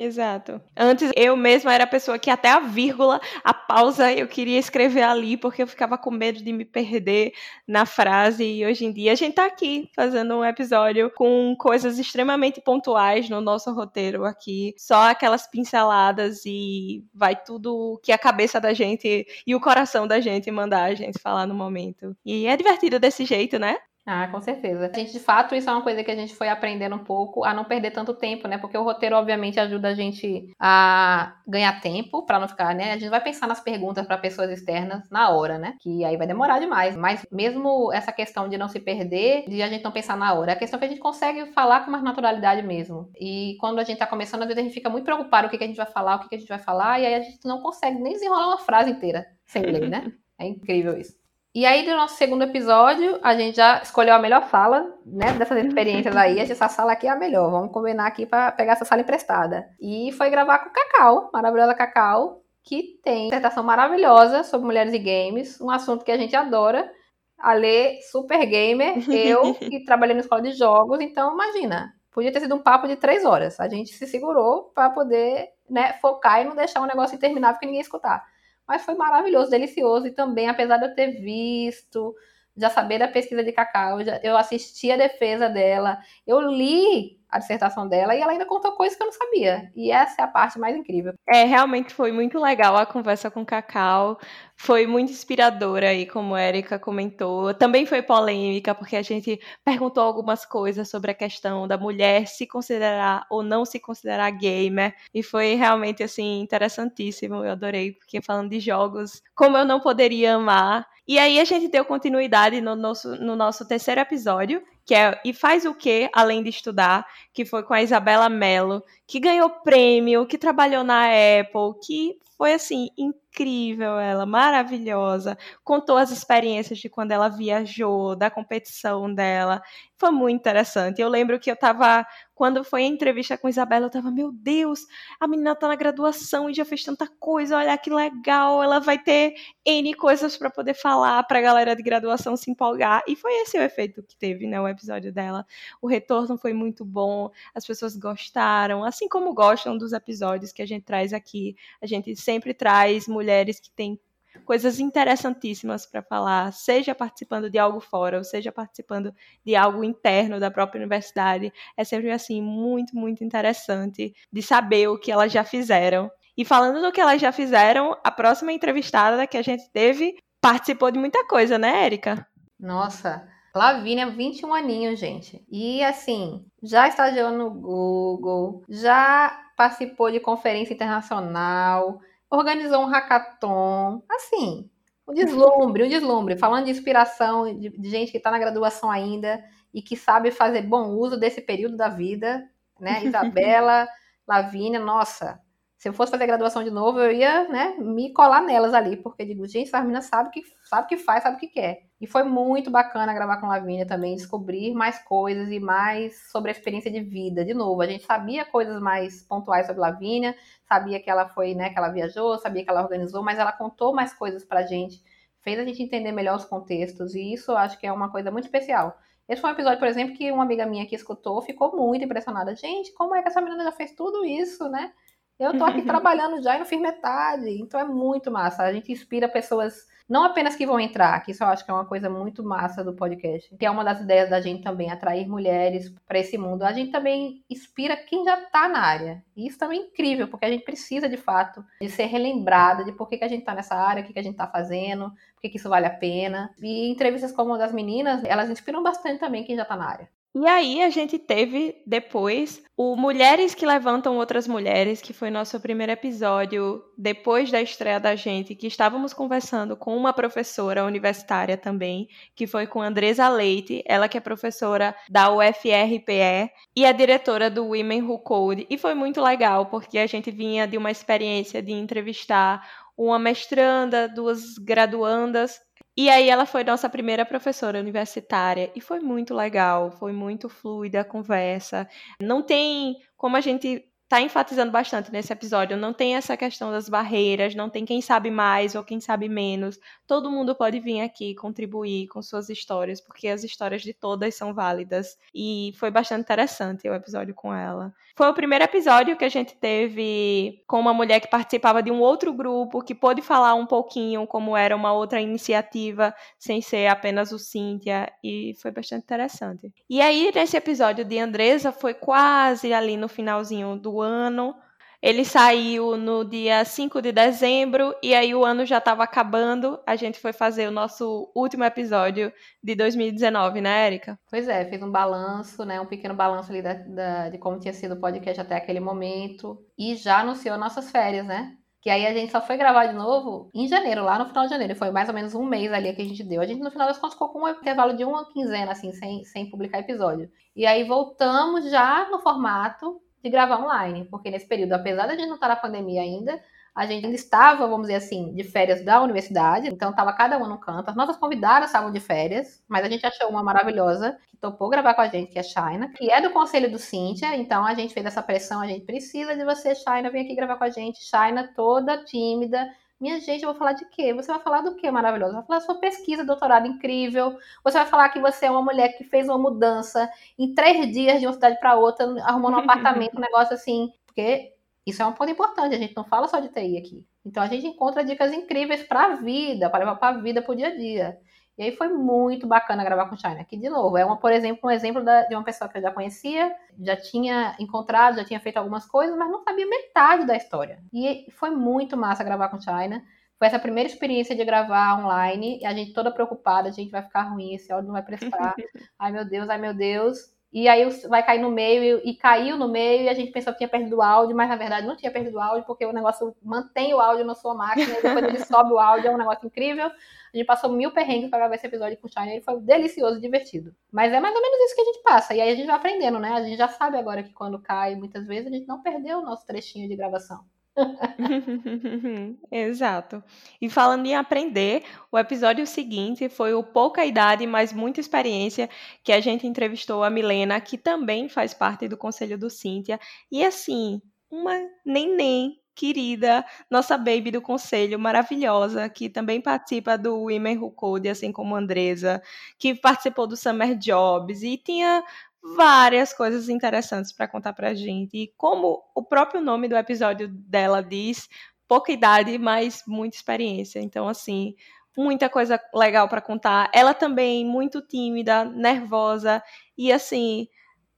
Exato. Antes eu mesma era a pessoa que até a vírgula, a pausa, eu queria escrever ali porque eu ficava com medo de me perder na frase. E hoje em dia a gente tá aqui fazendo um episódio com coisas extremamente pontuais no nosso roteiro aqui, só aquelas pinceladas e vai tudo que a cabeça da gente e o coração da gente mandar a gente falar no momento. E é divertido desse jeito, né? Ah, com certeza. A gente, de fato, isso é uma coisa que a gente foi aprendendo um pouco a não perder tanto tempo, né? Porque o roteiro, obviamente, ajuda a gente a ganhar tempo para não ficar, né? A gente vai pensar nas perguntas para pessoas externas na hora, né? Que aí vai demorar demais. Mas mesmo essa questão de não se perder, de a gente não pensar na hora, é a questão que a gente consegue falar com mais naturalidade mesmo. E quando a gente tá começando, às vezes a gente fica muito preocupado o que, a gente vai falar, o que a gente vai falar, e aí a gente não consegue nem desenrolar uma frase inteira sem ler, né? É incrível isso. E aí, no nosso segundo episódio, a gente já escolheu a melhor sala, né? Dessas experiências aí. Essa sala aqui é a melhor. Vamos combinar aqui para pegar essa sala emprestada. E foi gravar com Cacau, maravilhosa Cacau, que tem dissertação maravilhosa sobre mulheres e games, um assunto que a gente adora. A ler super gamer, eu que trabalhei na escola de jogos, então imagina, Podia ter sido um papo de três horas. A gente se segurou para poder né, focar e não deixar um negócio interminável que ninguém escutar. Mas foi maravilhoso, delicioso. E também, apesar de eu ter visto, já saber da pesquisa de Cacau, já, eu assisti a defesa dela, eu li a dissertação dela e ela ainda contou coisas que eu não sabia. E essa é a parte mais incrível. É, realmente foi muito legal a conversa com Cacau. Foi muito inspiradora aí, como a Erika comentou. Também foi polêmica, porque a gente perguntou algumas coisas sobre a questão da mulher se considerar ou não se considerar gamer. E foi realmente, assim, interessantíssimo. Eu adorei, porque falando de jogos, como eu não poderia amar. E aí a gente deu continuidade no nosso, no nosso terceiro episódio, que é E Faz o Que Além de Estudar, que foi com a Isabela Mello, que ganhou prêmio, que trabalhou na Apple, que foi assim incrível ela, maravilhosa. Contou as experiências de quando ela viajou, da competição dela. Foi muito interessante. Eu lembro que eu estava quando foi a entrevista com a Isabela, eu tava, meu Deus, a menina tá na graduação e já fez tanta coisa, olha que legal, ela vai ter N coisas para poder falar pra galera de graduação se empolgar. E foi esse o efeito que teve, né, o episódio dela. O retorno foi muito bom, as pessoas gostaram, assim como gostam dos episódios que a gente traz aqui. A gente sempre traz mulheres que têm coisas interessantíssimas para falar, seja participando de algo fora, ou seja participando de algo interno da própria universidade. É sempre assim muito, muito interessante de saber o que elas já fizeram. E falando do que elas já fizeram, a próxima entrevistada que a gente teve participou de muita coisa, né, Érica? Nossa, Lavínia, 21 aninhos, gente. E assim, já estagiou no Google, já participou de conferência internacional, organizou um hackathon, assim, um deslumbre, um deslumbre, falando de inspiração de, de gente que está na graduação ainda e que sabe fazer bom uso desse período da vida, né? Isabela, Lavínia, nossa, se eu fosse fazer graduação de novo, eu ia, né, me colar nelas ali, porque digo, gente, essa menina sabe que sabe que faz, sabe o que quer. E foi muito bacana gravar com Lavínia também, descobrir mais coisas e mais sobre a experiência de vida. De novo, a gente sabia coisas mais pontuais sobre Lavínia, sabia que ela foi, né, que ela viajou, sabia que ela organizou, mas ela contou mais coisas pra gente, fez a gente entender melhor os contextos, e isso eu acho que é uma coisa muito especial. Esse foi um episódio, por exemplo, que uma amiga minha que escutou ficou muito impressionada. Gente, como é que essa menina já fez tudo isso, né? Eu tô aqui trabalhando já e não fiz metade. Então é muito massa. A gente inspira pessoas, não apenas que vão entrar, que isso eu acho que é uma coisa muito massa do podcast, que é uma das ideias da gente também, atrair mulheres para esse mundo. A gente também inspira quem já tá na área. E isso também é incrível, porque a gente precisa, de fato, de ser relembrada de por que, que a gente tá nessa área, o que, que a gente tá fazendo, por que, que isso vale a pena. E entrevistas como a das meninas, elas inspiram bastante também quem já tá na área. E aí a gente teve depois o Mulheres que Levantam Outras Mulheres, que foi nosso primeiro episódio depois da estreia da gente, que estávamos conversando com uma professora universitária também, que foi com Andresa Leite, ela que é professora da UFRPE e é diretora do Women Who Code. E foi muito legal, porque a gente vinha de uma experiência de entrevistar uma mestranda, duas graduandas e aí ela foi nossa primeira professora universitária e foi muito legal, foi muito fluida a conversa. Não tem como a gente tá enfatizando bastante nesse episódio, não tem essa questão das barreiras, não tem quem sabe mais ou quem sabe menos. Todo mundo pode vir aqui contribuir com suas histórias, porque as histórias de todas são válidas. E foi bastante interessante o episódio com ela. Foi o primeiro episódio que a gente teve com uma mulher que participava de um outro grupo, que pôde falar um pouquinho como era uma outra iniciativa, sem ser apenas o Cíntia, e foi bastante interessante. E aí, nesse episódio de Andresa, foi quase ali no finalzinho do ano. Ele saiu no dia 5 de dezembro e aí o ano já estava acabando. A gente foi fazer o nosso último episódio de 2019, né, Érica? Pois é, fez um balanço, né? Um pequeno balanço ali da, da, de como tinha sido o podcast até aquele momento. E já anunciou nossas férias, né? Que aí a gente só foi gravar de novo em janeiro, lá no final de janeiro. Foi mais ou menos um mês ali que a gente deu. A gente, no final das contas, ficou com um intervalo de uma quinzena, assim, sem, sem publicar episódio. E aí voltamos já no formato de gravar online, porque nesse período, apesar de a gente não estar na pandemia ainda, a gente ainda estava, vamos dizer assim, de férias da universidade, então estava cada um no canto. As nossas convidadas estavam de férias, mas a gente achou uma maravilhosa que topou gravar com a gente, que é Shaina, que é do conselho do Cíntia, então a gente fez essa pressão, a gente precisa de você, Shaina, vem aqui gravar com a gente. Shaina toda tímida, Minha gente, eu vou falar de quê? Você vai falar do quê maravilhoso? Vai falar da sua pesquisa, doutorado incrível. Você vai falar que você é uma mulher que fez uma mudança em três dias de uma cidade para outra, arrumando um apartamento, um negócio assim. Porque isso é um ponto importante, a gente não fala só de TI aqui. Então a gente encontra dicas incríveis para a vida, para levar para a vida, para o dia a dia. E aí foi muito bacana gravar com China. Que, de novo, é uma, por exemplo, um exemplo da, de uma pessoa que eu já conhecia, já tinha encontrado, já tinha feito algumas coisas, mas não sabia metade da história. E foi muito massa gravar com China. Foi essa primeira experiência de gravar online, e a gente toda preocupada, a gente vai ficar ruim, esse áudio não vai prestar. ai meu Deus, ai meu Deus. E aí vai cair no meio, e, e, caiu no meio, e a gente pensou que tinha perdido o áudio, mas na verdade não tinha perdido o áudio, porque o negócio mantém o áudio na sua máquina, e depois ele sobe o áudio, é um negócio incrível. A gente passou mil perrengues para gravar esse episódio com o Shine, ele foi delicioso, divertido. Mas é mais ou menos isso que a gente passa, e aí a gente vai aprendendo, né? A gente já sabe agora que quando cai, muitas vezes, a gente não perdeu o nosso trechinho de gravação. Exato. E falando em aprender, o episódio seguinte foi o Pouca Idade, mas Muita Experiência, que a gente entrevistou a Milena, que também faz parte do Conselho do Cíntia. E assim, uma neném querida, nossa baby do conselho, maravilhosa, que também participa do Women Who Code, assim como a Andresa, que participou do Summer Jobs e tinha várias coisas interessantes para contar para gente. E como o próprio nome do episódio dela diz, pouca idade, mas muita experiência. Então, assim, muita coisa legal para contar. Ela também muito tímida, nervosa e assim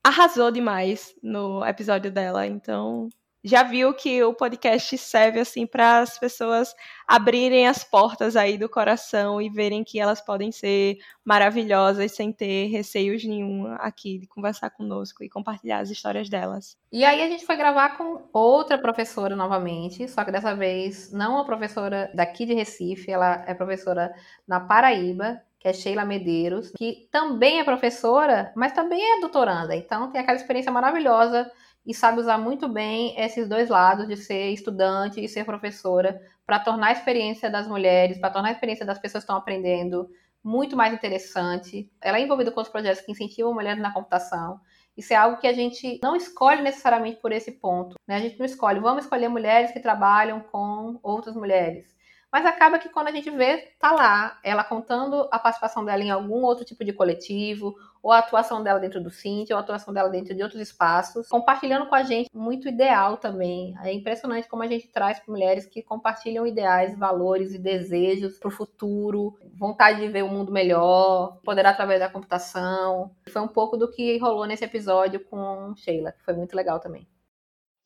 arrasou demais no episódio dela. Então, já viu que o podcast serve assim para as pessoas abrirem as portas aí do coração e verem que elas podem ser maravilhosas sem ter receios nenhum aqui de conversar conosco e compartilhar as histórias delas. E aí a gente foi gravar com outra professora novamente, só que dessa vez não a professora daqui de Recife, ela é professora na Paraíba, que é Sheila Medeiros, que também é professora, mas também é doutoranda. Então tem aquela experiência maravilhosa e sabe usar muito bem esses dois lados de ser estudante e ser professora para tornar a experiência das mulheres, para tornar a experiência das pessoas que estão aprendendo muito mais interessante. Ela é envolvida com os projetos que incentivam mulheres na computação. Isso é algo que a gente não escolhe necessariamente por esse ponto. Né? A gente não escolhe, vamos escolher mulheres que trabalham com outras mulheres. Mas acaba que quando a gente vê, tá lá, ela contando a participação dela em algum outro tipo de coletivo, ou a atuação dela dentro do Cinti, ou a atuação dela dentro de outros espaços, compartilhando com a gente muito ideal também. É impressionante como a gente traz para mulheres que compartilham ideais, valores e desejos para o futuro, vontade de ver o um mundo melhor, poder através da computação. Foi um pouco do que rolou nesse episódio com Sheila, que foi muito legal também.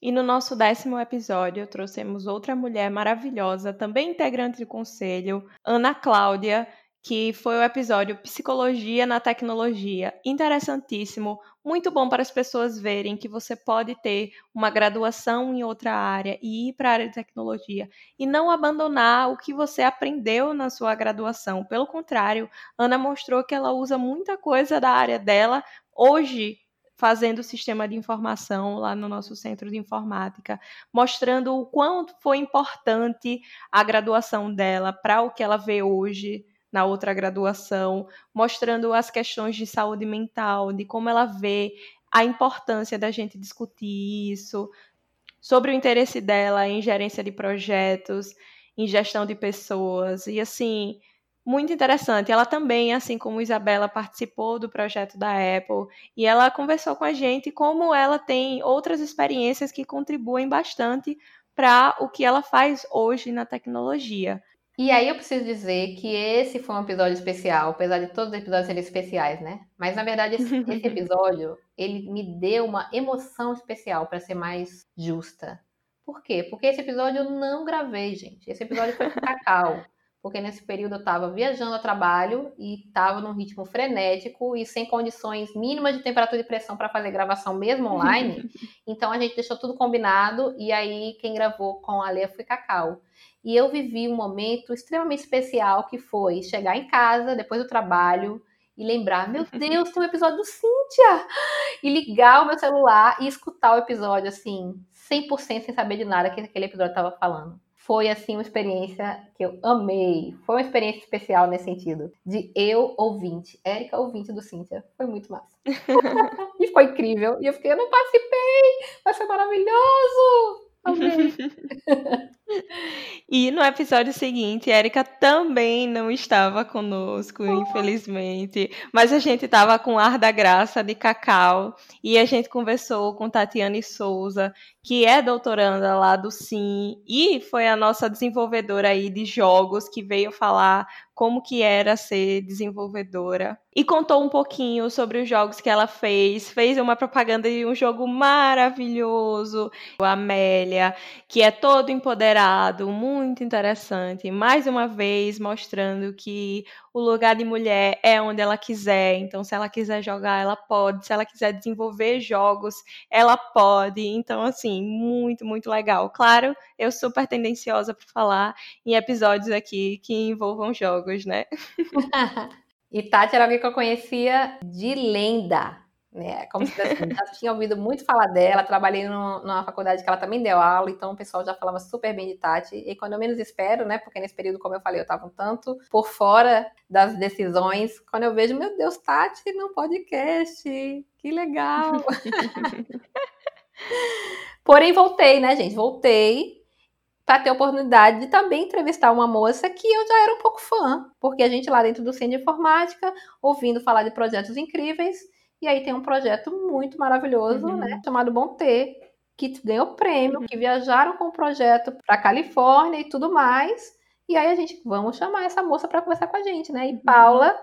E no nosso décimo episódio, trouxemos outra mulher maravilhosa, também integrante do conselho, Ana Cláudia, que foi o episódio Psicologia na Tecnologia. Interessantíssimo, muito bom para as pessoas verem que você pode ter uma graduação em outra área e ir para a área de tecnologia e não abandonar o que você aprendeu na sua graduação. Pelo contrário, Ana mostrou que ela usa muita coisa da área dela hoje fazendo o sistema de informação lá no nosso centro de informática, mostrando o quanto foi importante a graduação dela para o que ela vê hoje na outra graduação, mostrando as questões de saúde mental, de como ela vê a importância da gente discutir isso, sobre o interesse dela em gerência de projetos, em gestão de pessoas, e assim, muito interessante. Ela também, assim como Isabela, participou do projeto da Apple e ela conversou com a gente como ela tem outras experiências que contribuem bastante para o que ela faz hoje na tecnologia. E aí eu preciso dizer que esse foi um episódio especial, apesar de todos os episódios serem especiais, né? Mas na verdade esse, esse episódio ele me deu uma emoção especial para ser mais justa. Por quê? Porque esse episódio eu não gravei, gente. Esse episódio foi com Cacau porque nesse período eu estava viajando a trabalho e estava num ritmo frenético e sem condições mínimas de temperatura e pressão para fazer gravação mesmo online. então a gente deixou tudo combinado e aí quem gravou com a Lea foi Cacau. E eu vivi um momento extremamente especial que foi chegar em casa depois do trabalho e lembrar, meu Deus, tem um episódio do Cíntia! E ligar o meu celular e escutar o episódio assim, 100% sem saber de nada que aquele episódio estava falando foi assim uma experiência que eu amei. Foi uma experiência especial nesse sentido. De eu ouvinte, Érica ouvinte do Cíntia. Foi muito massa. e foi incrível. E eu fiquei, eu não participei, mas foi maravilhoso. E no episódio seguinte, Erika também não estava conosco, oh. infelizmente. Mas a gente estava com ar da graça de Cacau e a gente conversou com Tatiane Souza, que é doutoranda lá do Sim e foi a nossa desenvolvedora aí de jogos que veio falar como que era ser desenvolvedora. E contou um pouquinho sobre os jogos que ela fez, fez uma propaganda de um jogo maravilhoso, o Amélia, que é todo empoderado, muito interessante, mais uma vez mostrando que o lugar de mulher é onde ela quiser, então se ela quiser jogar, ela pode, se ela quiser desenvolver jogos, ela pode. Então assim, muito, muito legal. Claro, eu super tendenciosa para falar em episódios aqui que envolvam jogos, né? e Tati era alguém que eu conhecia de lenda, né? Como se já tinha ouvido muito falar dela, trabalhei no, numa faculdade que ela também deu aula, então o pessoal já falava super bem de Tati. E quando eu menos espero, né? Porque nesse período, como eu falei, eu estava um tanto por fora das decisões. Quando eu vejo, meu Deus, Tati no podcast, que legal! Porém, voltei, né, gente? Voltei para ter a oportunidade de também entrevistar uma moça que eu já era um pouco fã, porque a gente lá dentro do Centro de Informática, ouvindo falar de projetos incríveis, e aí tem um projeto muito maravilhoso, uhum. né, chamado Bom Ter, que ganhou prêmio, uhum. que viajaram com o projeto para Califórnia e tudo mais. E aí a gente, vamos chamar essa moça para conversar com a gente, né? E uhum. Paula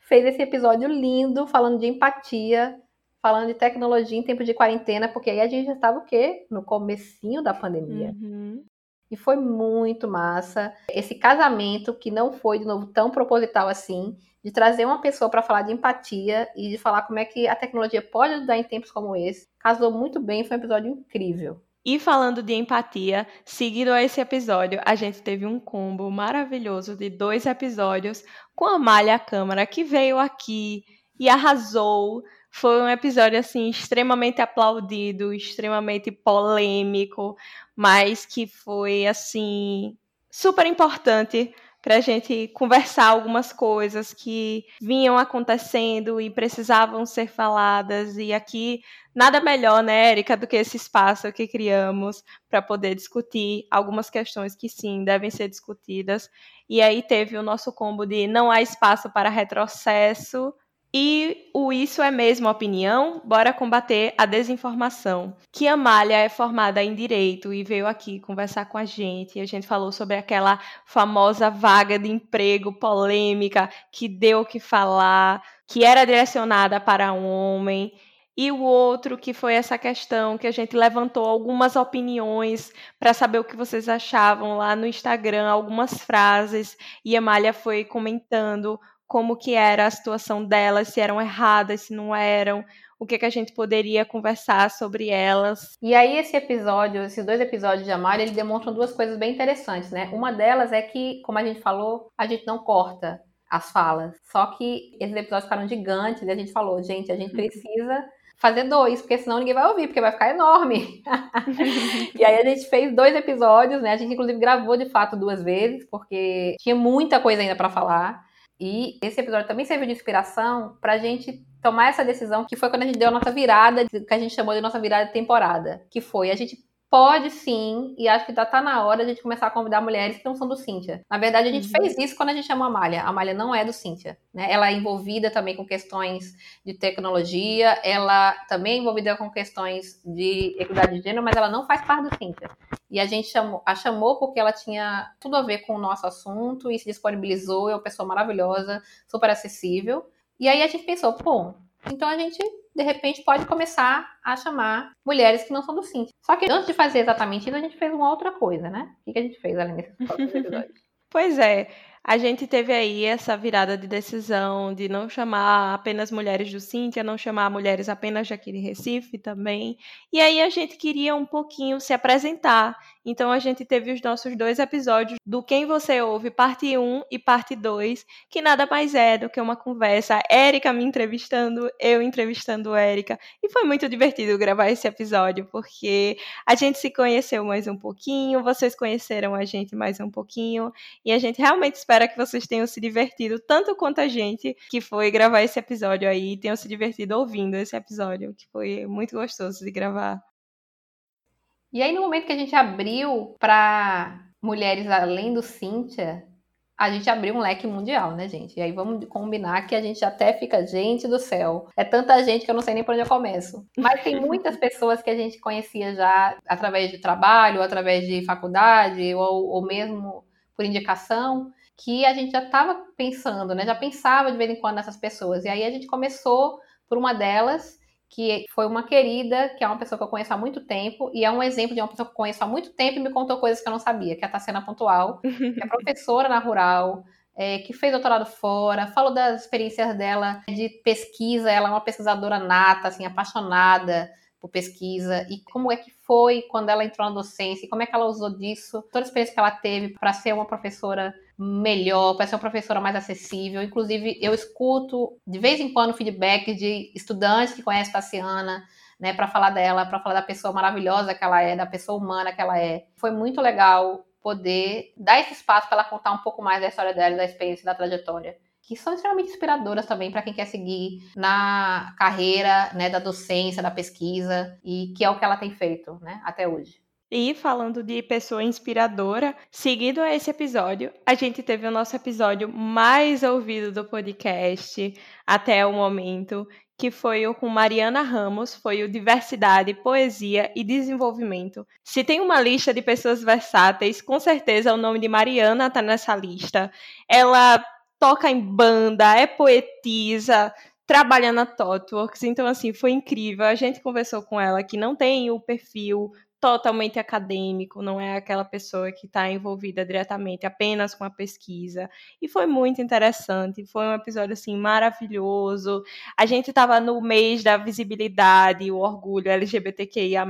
fez esse episódio lindo, falando de empatia, falando de tecnologia em tempo de quarentena, porque aí a gente já estava o quê? No comecinho da pandemia. Uhum. E foi muito massa. Esse casamento, que não foi, de novo, tão proposital assim, de trazer uma pessoa para falar de empatia e de falar como é que a tecnologia pode ajudar em tempos como esse, casou muito bem, foi um episódio incrível. E falando de empatia, seguido a esse episódio, a gente teve um combo maravilhoso de dois episódios com a Malha Câmara, que veio aqui e arrasou. Foi um episódio assim extremamente aplaudido, extremamente polêmico, mas que foi assim super importante para a gente conversar algumas coisas que vinham acontecendo e precisavam ser faladas. E aqui, nada melhor, né, Érica, do que esse espaço que criamos para poder discutir algumas questões que sim devem ser discutidas. E aí teve o nosso combo de não há espaço para retrocesso e o Isso é Mesmo Opinião? Bora combater a desinformação. Que Amália é formada em Direito e veio aqui conversar com a gente. E a gente falou sobre aquela famosa vaga de emprego polêmica que deu o que falar, que era direcionada para um homem. E o outro que foi essa questão que a gente levantou algumas opiniões para saber o que vocês achavam lá no Instagram, algumas frases, e a Amália foi comentando como que era a situação delas, se eram erradas, se não eram, o que, que a gente poderia conversar sobre elas. E aí esse episódio, esses dois episódios de Amar, eles demonstram duas coisas bem interessantes, né? Uma delas é que, como a gente falou, a gente não corta as falas. Só que esses episódios ficaram gigantes e a gente falou, gente, a gente uhum. precisa fazer dois, porque senão ninguém vai ouvir, porque vai ficar enorme. e aí a gente fez dois episódios, né? A gente inclusive gravou de fato duas vezes, porque tinha muita coisa ainda para falar. E esse episódio também serviu de inspiração para a gente tomar essa decisão, que foi quando a gente deu a nossa virada, que a gente chamou de nossa virada de temporada, que foi a gente Pode sim, e acho que já tá na hora de a gente começar a convidar mulheres que não são do Cíntia. Na verdade, a gente uhum. fez isso quando a gente chamou a Malha. A Malha não é do Cíntia, né? Ela é envolvida também com questões de tecnologia, ela também é envolvida com questões de equidade de gênero, mas ela não faz parte do Cíntia. E a gente chamou, a chamou porque ela tinha tudo a ver com o nosso assunto e se disponibilizou, é uma pessoa maravilhosa, super acessível. E aí a gente pensou, pô, então a gente, de repente, pode começar a chamar mulheres que não são do Cinti. Só que antes de fazer exatamente isso, a gente fez uma outra coisa, né? O que a gente fez além desses episódios? pois é. A gente teve aí essa virada de decisão de não chamar apenas mulheres do Cintia, não chamar mulheres apenas aqui de Recife também. E aí a gente queria um pouquinho se apresentar então a gente teve os nossos dois episódios do Quem Você Ouve, parte 1 e parte 2, que nada mais é do que uma conversa, Érica me entrevistando, eu entrevistando Érica. E foi muito divertido gravar esse episódio, porque a gente se conheceu mais um pouquinho, vocês conheceram a gente mais um pouquinho, e a gente realmente espera que vocês tenham se divertido tanto quanto a gente que foi gravar esse episódio aí, tenham se divertido ouvindo esse episódio, que foi muito gostoso de gravar. E aí, no momento que a gente abriu para mulheres além do Cíntia, a gente abriu um leque mundial, né, gente? E aí vamos combinar que a gente até fica, gente do céu, é tanta gente que eu não sei nem por onde eu começo. Mas tem muitas pessoas que a gente conhecia já através de trabalho, através de faculdade, ou, ou mesmo por indicação, que a gente já estava pensando, né? Já pensava de vez em quando nessas pessoas. E aí a gente começou por uma delas que foi uma querida, que é uma pessoa que eu conheço há muito tempo, e é um exemplo de uma pessoa que eu conheço há muito tempo e me contou coisas que eu não sabia, que é a Tassiana Pontual, que é professora na Rural, é, que fez doutorado fora, falou das experiências dela de pesquisa, ela é uma pesquisadora nata, assim, apaixonada por pesquisa, e como é que foi quando ela entrou na docência, e como é que ela usou disso, toda a experiência que ela teve para ser uma professora melhor, para ser uma professora mais acessível. Inclusive, eu escuto de vez em quando feedback de estudantes que conhecem a Tassiana, né, para falar dela, para falar da pessoa maravilhosa que ela é, da pessoa humana que ela é. Foi muito legal poder dar esse espaço para ela contar um pouco mais da história dela, da experiência, da trajetória que são extremamente inspiradoras também para quem quer seguir na carreira né, da docência, da pesquisa, e que é o que ela tem feito né, até hoje. E falando de pessoa inspiradora, seguido a esse episódio, a gente teve o nosso episódio mais ouvido do podcast até o momento, que foi o com Mariana Ramos, foi o Diversidade, Poesia e Desenvolvimento. Se tem uma lista de pessoas versáteis, com certeza o nome de Mariana está nessa lista. Ela toca em banda, é poetisa, trabalha na Totworks, então assim, foi incrível. A gente conversou com ela que não tem o perfil totalmente acadêmico, não é aquela pessoa que está envolvida diretamente apenas com a pesquisa. E foi muito interessante, foi um episódio assim maravilhoso. A gente estava no mês da visibilidade, o orgulho LGBTQIA+,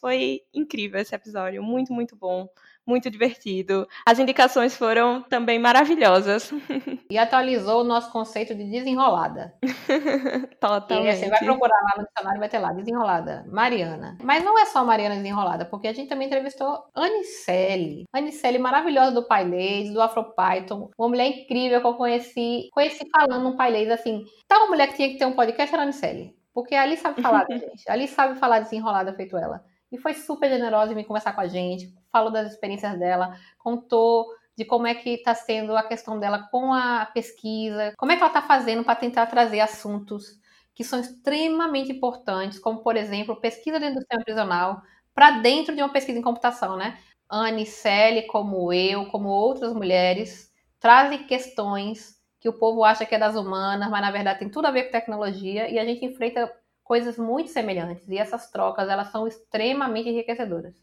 foi incrível esse episódio, muito, muito bom muito divertido. As indicações foram também maravilhosas. E atualizou o nosso conceito de desenrolada. Totalmente. E você vai procurar lá no dicionário, vai ter lá, desenrolada, Mariana. Mas não é só Mariana desenrolada, porque a gente também entrevistou Anicele. Anicele maravilhosa do Pailês, do AfroPython. Uma mulher incrível que eu conheci, conheci falando no Pailês, assim, tal mulher que tinha que ter um podcast era a Anicele. Porque ali sabe falar, gente. Ali sabe falar desenrolada feito ela e foi super generosa em me conversar com a gente, falou das experiências dela, contou de como é que está sendo a questão dela com a pesquisa, como é que ela está fazendo para tentar trazer assuntos que são extremamente importantes, como, por exemplo, pesquisa dentro do sistema prisional, para dentro de uma pesquisa em computação, né? Anne, Célia, como eu, como outras mulheres, trazem questões que o povo acha que é das humanas, mas na verdade tem tudo a ver com tecnologia, e a gente enfrenta coisas muito semelhantes e essas trocas elas são extremamente enriquecedoras.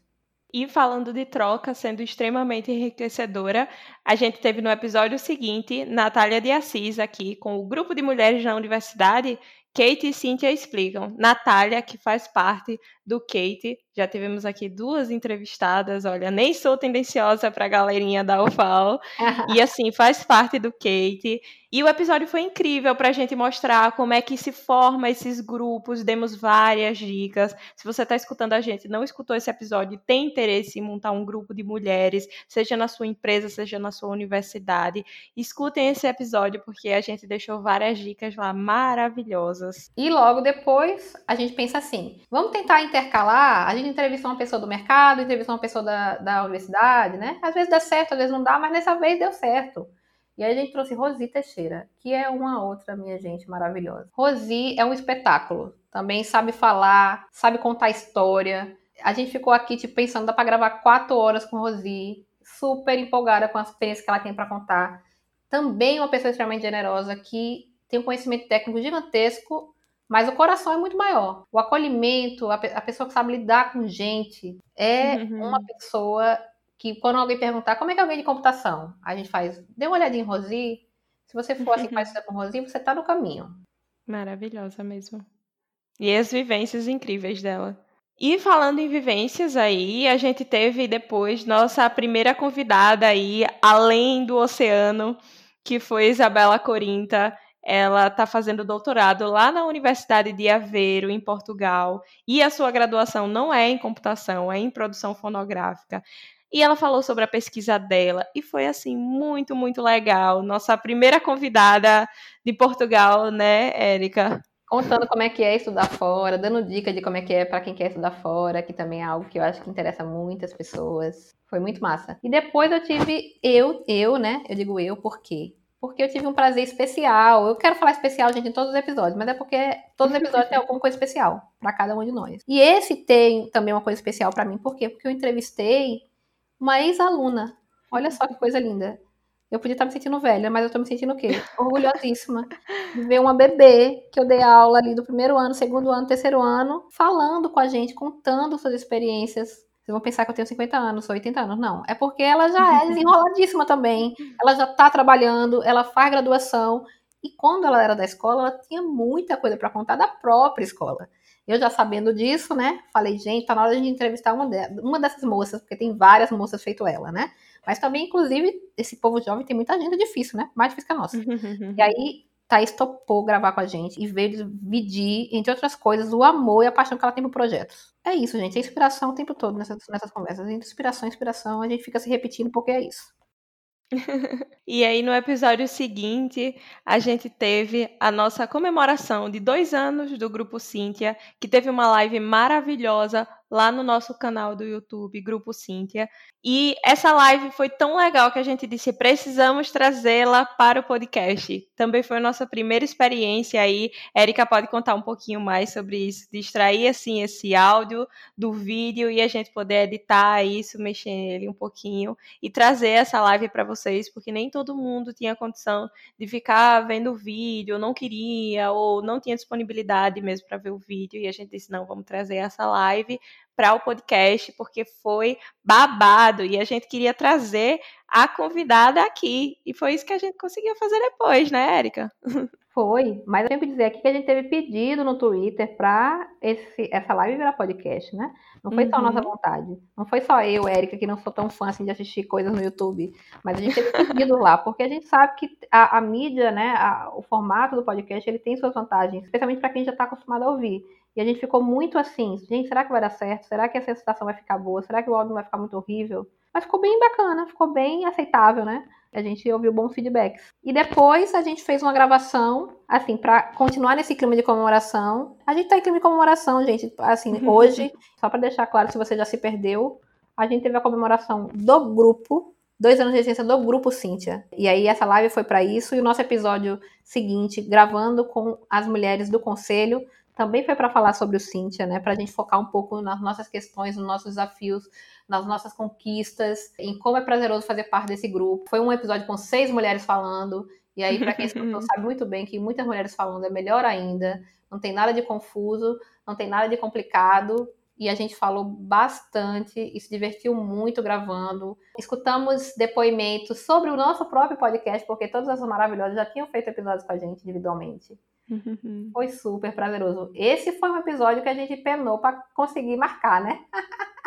E falando de troca sendo extremamente enriquecedora, a gente teve no episódio seguinte Natália de Assis aqui com o grupo de mulheres na universidade. Kate e Cynthia explicam. Natália, que faz parte do Kate, já tivemos aqui duas entrevistadas, olha, nem sou tendenciosa para a galerinha da UFAL, e assim, faz parte do Kate. E o episódio foi incrível para a gente mostrar como é que se forma esses grupos, demos várias dicas. Se você está escutando a gente, não escutou esse episódio, tem interesse em montar um grupo de mulheres, seja na sua empresa, seja na sua universidade, escutem esse episódio porque a gente deixou várias dicas lá maravilhosas. E logo depois a gente pensa assim: vamos tentar intercalar. A gente entrevista uma pessoa do mercado, entrevista uma pessoa da, da universidade, né? Às vezes dá certo, às vezes não dá, mas dessa vez deu certo. E aí a gente trouxe Rosi Teixeira, que é uma outra minha gente maravilhosa. Rosi é um espetáculo. Também sabe falar, sabe contar história. A gente ficou aqui tipo, pensando, dá para gravar quatro horas com Rosi. Super empolgada com as experiências que ela tem para contar. Também uma pessoa extremamente generosa que tem um conhecimento técnico gigantesco, mas o coração é muito maior. O acolhimento, a, a pessoa que sabe lidar com gente, é uhum. uma pessoa que quando alguém perguntar como é que é alguém de computação, a gente faz, dê uma olhadinha em Rosi. Se você for assim parecida com Rosi, você está no caminho. Maravilhosa mesmo. E as vivências incríveis dela. E falando em vivências aí, a gente teve depois nossa primeira convidada aí, além do oceano, que foi Isabela Corinta. Ela está fazendo doutorado lá na Universidade de Aveiro, em Portugal, e a sua graduação não é em computação, é em produção fonográfica. E ela falou sobre a pesquisa dela e foi assim muito, muito legal. Nossa primeira convidada de Portugal, né, Érica? contando como é que é estudar fora, dando dica de como é que é para quem quer estudar fora, que também é algo que eu acho que interessa muitas pessoas. Foi muito massa. E depois eu tive eu, eu, né? Eu digo eu porque porque eu tive um prazer especial. Eu quero falar especial, gente, em todos os episódios, mas é porque todos os episódios têm alguma coisa especial para cada um de nós. E esse tem também uma coisa especial para mim, por quê? Porque eu entrevistei uma ex-aluna. Olha só que coisa linda. Eu podia estar me sentindo velha, mas eu tô me sentindo o quê? Orgulhosíssima de ver uma bebê que eu dei aula ali do primeiro ano, segundo ano, terceiro ano, falando com a gente, contando suas experiências vocês vão pensar que eu tenho 50 anos, ou 80 anos. Não. É porque ela já é desenroladíssima também. Ela já está trabalhando, ela faz graduação. E quando ela era da escola, ela tinha muita coisa para contar da própria escola. Eu já sabendo disso, né? Falei, gente, tá na hora de entrevistar uma, de, uma dessas moças, porque tem várias moças feito ela, né? Mas também, inclusive, esse povo jovem tem muita agenda difícil, né? Mais difícil que a nossa. e aí, Thaís topou gravar com a gente e veio dividir, entre outras coisas, o amor e a paixão que ela tem por projetos. É isso, gente. É inspiração o tempo todo nessas, nessas conversas. Inspiração, inspiração. A gente fica se repetindo porque é isso. e aí, no episódio seguinte, a gente teve a nossa comemoração de dois anos do Grupo Cíntia, que teve uma live maravilhosa lá no nosso canal do YouTube, Grupo Cíntia. E essa live foi tão legal que a gente disse: precisamos trazê-la para o podcast. Também foi a nossa primeira experiência aí. Érica pode contar um pouquinho mais sobre isso, de extrair assim esse áudio do vídeo e a gente poder editar isso, mexer nele um pouquinho e trazer essa live para vocês, porque nem todo mundo tinha condição de ficar vendo o vídeo, não queria ou não tinha disponibilidade mesmo para ver o vídeo. E a gente disse: não, vamos trazer essa live para o podcast, porque foi babado e a gente queria trazer a convidada aqui. E foi isso que a gente conseguiu fazer depois, né, Érica? Foi, mas eu tenho que dizer aqui que a gente teve pedido no Twitter para essa live virar podcast, né? Não foi uhum. só a nossa vontade. Não foi só eu, Érica, que não sou tão fã assim de assistir coisas no YouTube. Mas a gente teve pedido lá, porque a gente sabe que a, a mídia, né, a, o formato do podcast, ele tem suas vantagens, especialmente para quem já está acostumado a ouvir. E a gente ficou muito assim, gente, será que vai dar certo? Será que essa situação vai ficar boa? Será que o não vai ficar muito horrível? Mas ficou bem bacana, ficou bem aceitável, né? A gente ouviu bons feedbacks. E depois a gente fez uma gravação, assim, para continuar nesse clima de comemoração. A gente tá em clima de comemoração, gente. Assim, hoje, só para deixar claro se você já se perdeu, a gente teve a comemoração do grupo, dois anos de existência do grupo Cíntia. E aí essa live foi para isso e o nosso episódio seguinte, gravando com as mulheres do conselho, também foi para falar sobre o Cíntia, né? Para a gente focar um pouco nas nossas questões, nos nossos desafios, nas nossas conquistas, em como é prazeroso fazer parte desse grupo. Foi um episódio com seis mulheres falando. E aí, para quem escutou, sabe muito bem que muitas mulheres falando é melhor ainda. Não tem nada de confuso, não tem nada de complicado. E a gente falou bastante e se divertiu muito gravando. Escutamos depoimentos sobre o nosso próprio podcast, porque todas as maravilhosas já tinham feito episódios com a gente individualmente. Uhum. Foi super prazeroso. Esse foi um episódio que a gente penou para conseguir marcar, né?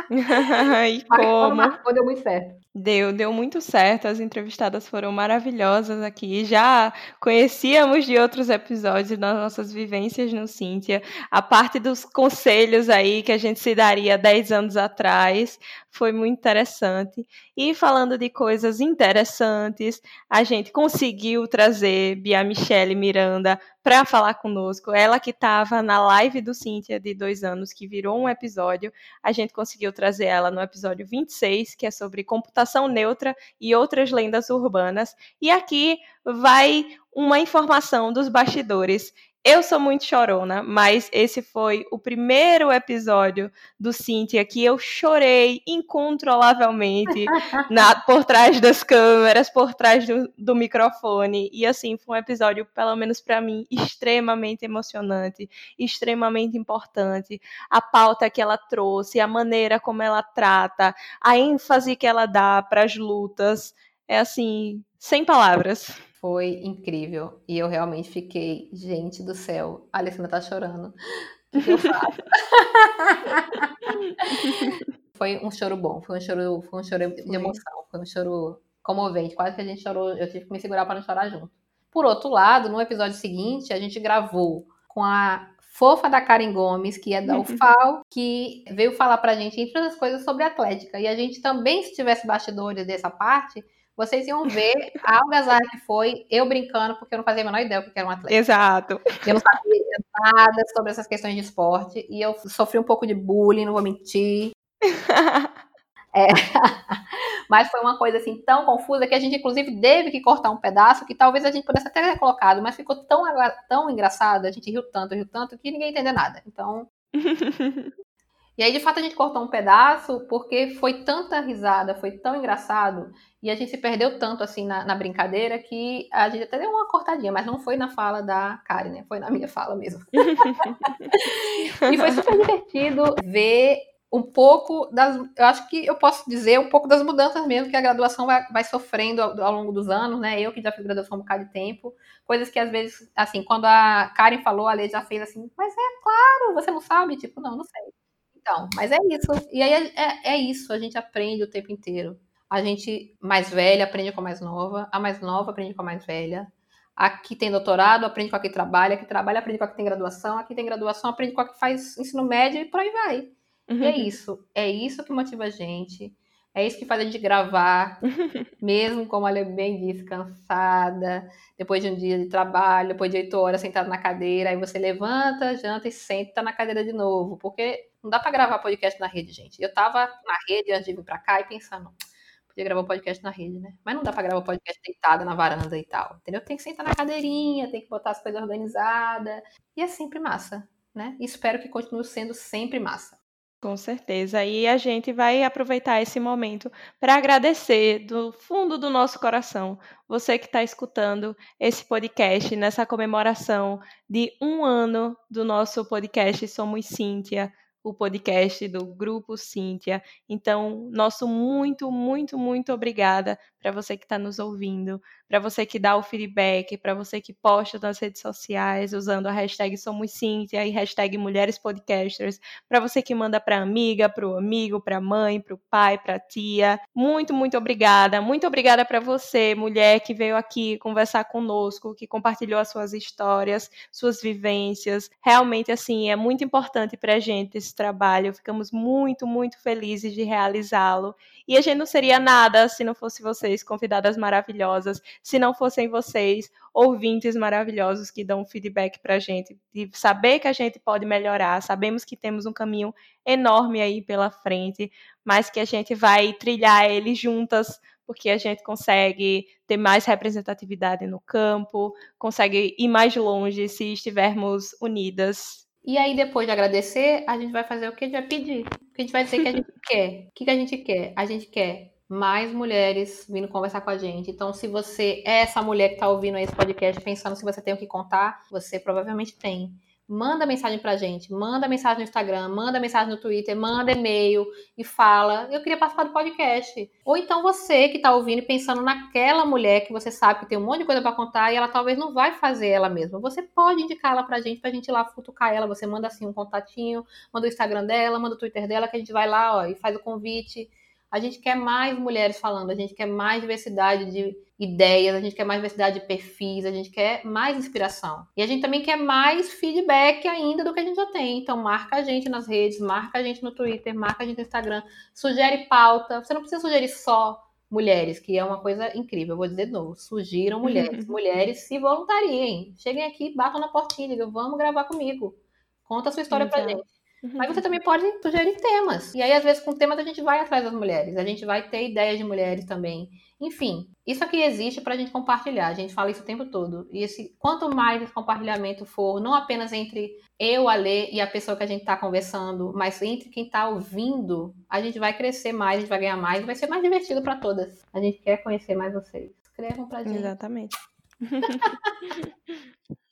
e como? Marcou, deu muito certo. Deu, deu muito certo. As entrevistadas foram maravilhosas aqui. Já conhecíamos de outros episódios das nossas vivências no Cíntia. A parte dos conselhos aí que a gente se daria 10 anos atrás foi muito interessante. E falando de coisas interessantes, a gente conseguiu trazer Bia Michele Miranda para falar conosco. Ela que estava na live do Cíntia de dois anos, que virou um episódio. A gente conseguiu trazer ela no episódio 26, que é sobre computação neutra e outras lendas urbanas. E aqui vai uma informação dos bastidores. Eu sou muito chorona, mas esse foi o primeiro episódio do Cynthia que eu chorei incontrolavelmente na, por trás das câmeras, por trás do, do microfone. E assim, foi um episódio, pelo menos para mim, extremamente emocionante, extremamente importante. A pauta que ela trouxe, a maneira como ela trata, a ênfase que ela dá para as lutas. É assim, sem palavras. Foi incrível. E eu realmente fiquei, gente do céu, a Alessandra tá chorando. O que eu faço? foi um choro bom, foi um choro, foi um choro de emoção, foi um choro comovente. Quase que a gente chorou, eu tive que me segurar para não chorar junto. Por outro lado, no episódio seguinte, a gente gravou com a fofa da Karen Gomes, que é da UFAL, que veio falar pra gente, entre outras coisas, sobre atlética. E a gente também, se tivesse bastidores dessa parte, vocês iam ver a algazarra que foi eu brincando, porque eu não fazia a menor ideia o que era um atleta. Exato. Eu não sabia, nada sobre essas questões de esporte e eu sofri um pouco de bullying, não vou mentir. É. Mas foi uma coisa assim tão confusa que a gente, inclusive, teve que cortar um pedaço que talvez a gente pudesse até ter colocado, mas ficou tão, tão engraçado, a gente riu tanto, riu tanto, que ninguém entendeu nada. Então. e aí, de fato, a gente cortou um pedaço porque foi tanta risada, foi tão engraçado, e a gente se perdeu tanto assim na, na brincadeira que a gente até deu uma cortadinha, mas não foi na fala da Karen, né? Foi na minha fala mesmo. e foi super divertido ver um pouco das. Eu acho que eu posso dizer um pouco das mudanças mesmo que a graduação vai, vai sofrendo ao, ao, longo dos anos, né? Eu que já fiz graduação um bocado de tempo, coisas que às vezes, assim, quando a Karen falou, a Lei já fez assim, mas é claro, você não sabe? Tipo, não, não sei. Então, mas é isso. E aí é, é, é isso, a gente aprende o tempo inteiro. A gente mais velha aprende com a mais nova, a mais nova aprende com a mais velha. A que tem doutorado aprende com a que trabalha, a que trabalha aprende com a que tem graduação, a que tem graduação aprende com a que faz ensino médio e por aí vai. Uhum. E é isso. É isso que motiva a gente. É isso que faz a gente gravar, mesmo como a Lê bem disse, cansada, depois de um dia de trabalho, depois de oito horas sentada na cadeira, aí você levanta, janta e senta na cadeira de novo, porque não dá para gravar podcast na rede, gente. Eu tava na rede antes de vir para cá e pensando, podia gravar podcast na rede, né? Mas não dá para gravar podcast deitada na varanda e tal, entendeu? Tem que sentar na cadeirinha, tem que botar as coisas organizadas, e é sempre massa, né? E espero que continue sendo sempre massa. Com certeza. E a gente vai aproveitar esse momento para agradecer do fundo do nosso coração você que está escutando esse podcast nessa comemoração de um ano do nosso podcast Somos Cíntia o podcast do Grupo Cíntia. Então, nosso muito, muito, muito obrigada para você que está nos ouvindo, para você que dá o feedback, para você que posta nas redes sociais usando a hashtag Somos Cíntia e hashtag Mulheres Podcasters, para você que manda para amiga, para o amigo, para mãe, para o pai, para tia. Muito, muito obrigada. Muito obrigada para você, mulher que veio aqui conversar conosco, que compartilhou as suas histórias, suas vivências. Realmente, assim, é muito importante para a gente esse trabalho. Ficamos muito, muito felizes de realizá-lo. E a gente não seria nada se não fosse vocês, convidadas maravilhosas, se não fossem vocês, ouvintes maravilhosos que dão feedback para a gente, de saber que a gente pode melhorar. Sabemos que temos um caminho enorme aí pela frente, mas que a gente vai trilhar ele juntas porque a gente consegue ter mais representatividade no campo, consegue ir mais longe se estivermos unidas e aí, depois de agradecer, a gente vai fazer o que a gente vai pedir. O que a gente vai dizer que a gente quer. O que a gente quer? A gente quer mais mulheres vindo conversar com a gente. Então, se você é essa mulher que está ouvindo esse podcast pensando se você tem o que contar, você provavelmente tem manda mensagem pra gente, manda mensagem no Instagram, manda mensagem no Twitter, manda e-mail e fala, eu queria participar do podcast. Ou então você que tá ouvindo e pensando naquela mulher que você sabe que tem um monte de coisa para contar e ela talvez não vai fazer ela mesma. Você pode indicar ela pra gente, pra gente ir lá futucar ela. Você manda assim um contatinho, manda o Instagram dela, manda o Twitter dela, que a gente vai lá, ó, e faz o convite. A gente quer mais mulheres falando, a gente quer mais diversidade de ideias, a gente quer mais diversidade de perfis, a gente quer mais inspiração. E a gente também quer mais feedback ainda do que a gente já tem. Então marca a gente nas redes, marca a gente no Twitter, marca a gente no Instagram, sugere pauta. Você não precisa sugerir só mulheres, que é uma coisa incrível. Eu vou dizer de novo, sugiram mulheres. mulheres se voluntariem. Cheguem aqui, batam na portinha, digam, vamos gravar comigo. Conta a sua história Exato. pra gente. Mas você também pode sugerir temas. E aí, às vezes, com temas a gente vai atrás das mulheres. A gente vai ter ideias de mulheres também. Enfim, isso aqui existe para a gente compartilhar. A gente fala isso o tempo todo. E esse, quanto mais esse compartilhamento for, não apenas entre eu, a Lê e a pessoa que a gente está conversando, mas entre quem está ouvindo, a gente vai crescer mais, a gente vai ganhar mais, e vai ser mais divertido para todas. A gente quer conhecer mais vocês. Escrevam pra gente. Exatamente.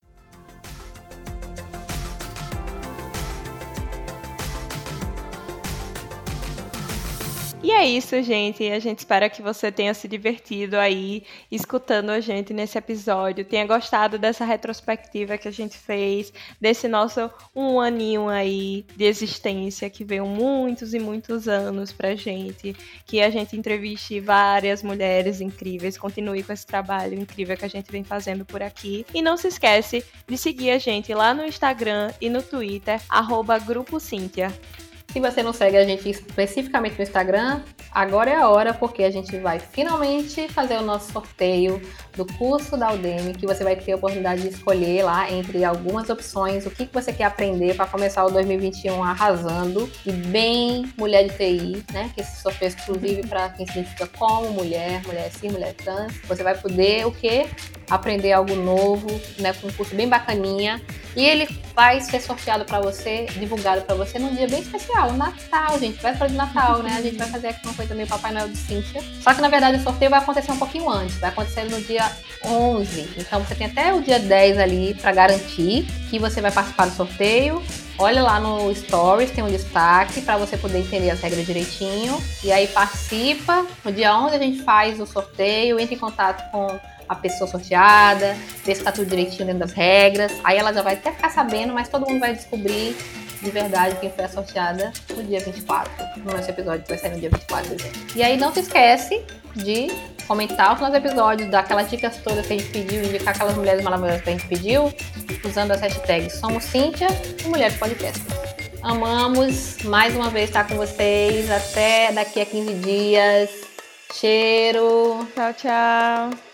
E é isso, gente. A gente espera que você tenha se divertido aí escutando a gente nesse episódio, tenha gostado dessa retrospectiva que a gente fez, desse nosso um aninho aí de existência que veio muitos e muitos anos pra gente, que a gente entreviste várias mulheres incríveis, continue com esse trabalho incrível que a gente vem fazendo por aqui. E não se esquece de seguir a gente lá no Instagram e no Twitter, arroba Grupo Cíntia. Se você não segue a gente especificamente no Instagram, agora é a hora, porque a gente vai finalmente fazer o nosso sorteio do curso da Udemy, que você vai ter a oportunidade de escolher lá entre algumas opções o que, você quer aprender para começar o 2021 arrasando e bem mulher de TI, né? Que esse sorteio é exclusivo para quem se identifica como mulher, mulher cis, mulher trans. Você vai poder o quê? Aprender algo novo, né? Com um curso bem bacaninha. E ele vai ser sorteado para você, divulgado para você num dia bem especial, Natal, gente. Vai de Natal, né? A gente vai fazer aqui uma coisa meio Papai Noel de Cíntia. Só que na verdade o sorteio vai acontecer um pouquinho antes, vai acontecer no dia 11. Então você tem até o dia 10 ali para garantir que você vai participar do sorteio. Olha lá no Stories, tem um destaque para você poder entender as regras direitinho. E aí participa. No dia 11 a gente faz o sorteio, entra em contato com a pessoa sorteada, ver se tá tudo direitinho dentro das regras. Aí ela já vai até ficar sabendo, mas todo mundo vai descobrir de verdade quem foi a sorteada no dia 24. No nosso episódio que vai sair no dia 24 de dezembro. E aí não se esquece de comentar os nossos episódios, dar aquelas dicas todas que a gente pediu, indicar aquelas mulheres maravilhosas que a gente pediu, usando as hashtags Somos Cíntia e Mulheres Podcast. Amamos mais uma vez estar com vocês. Até daqui a 15 dias. Cheiro. Tchau, tchau.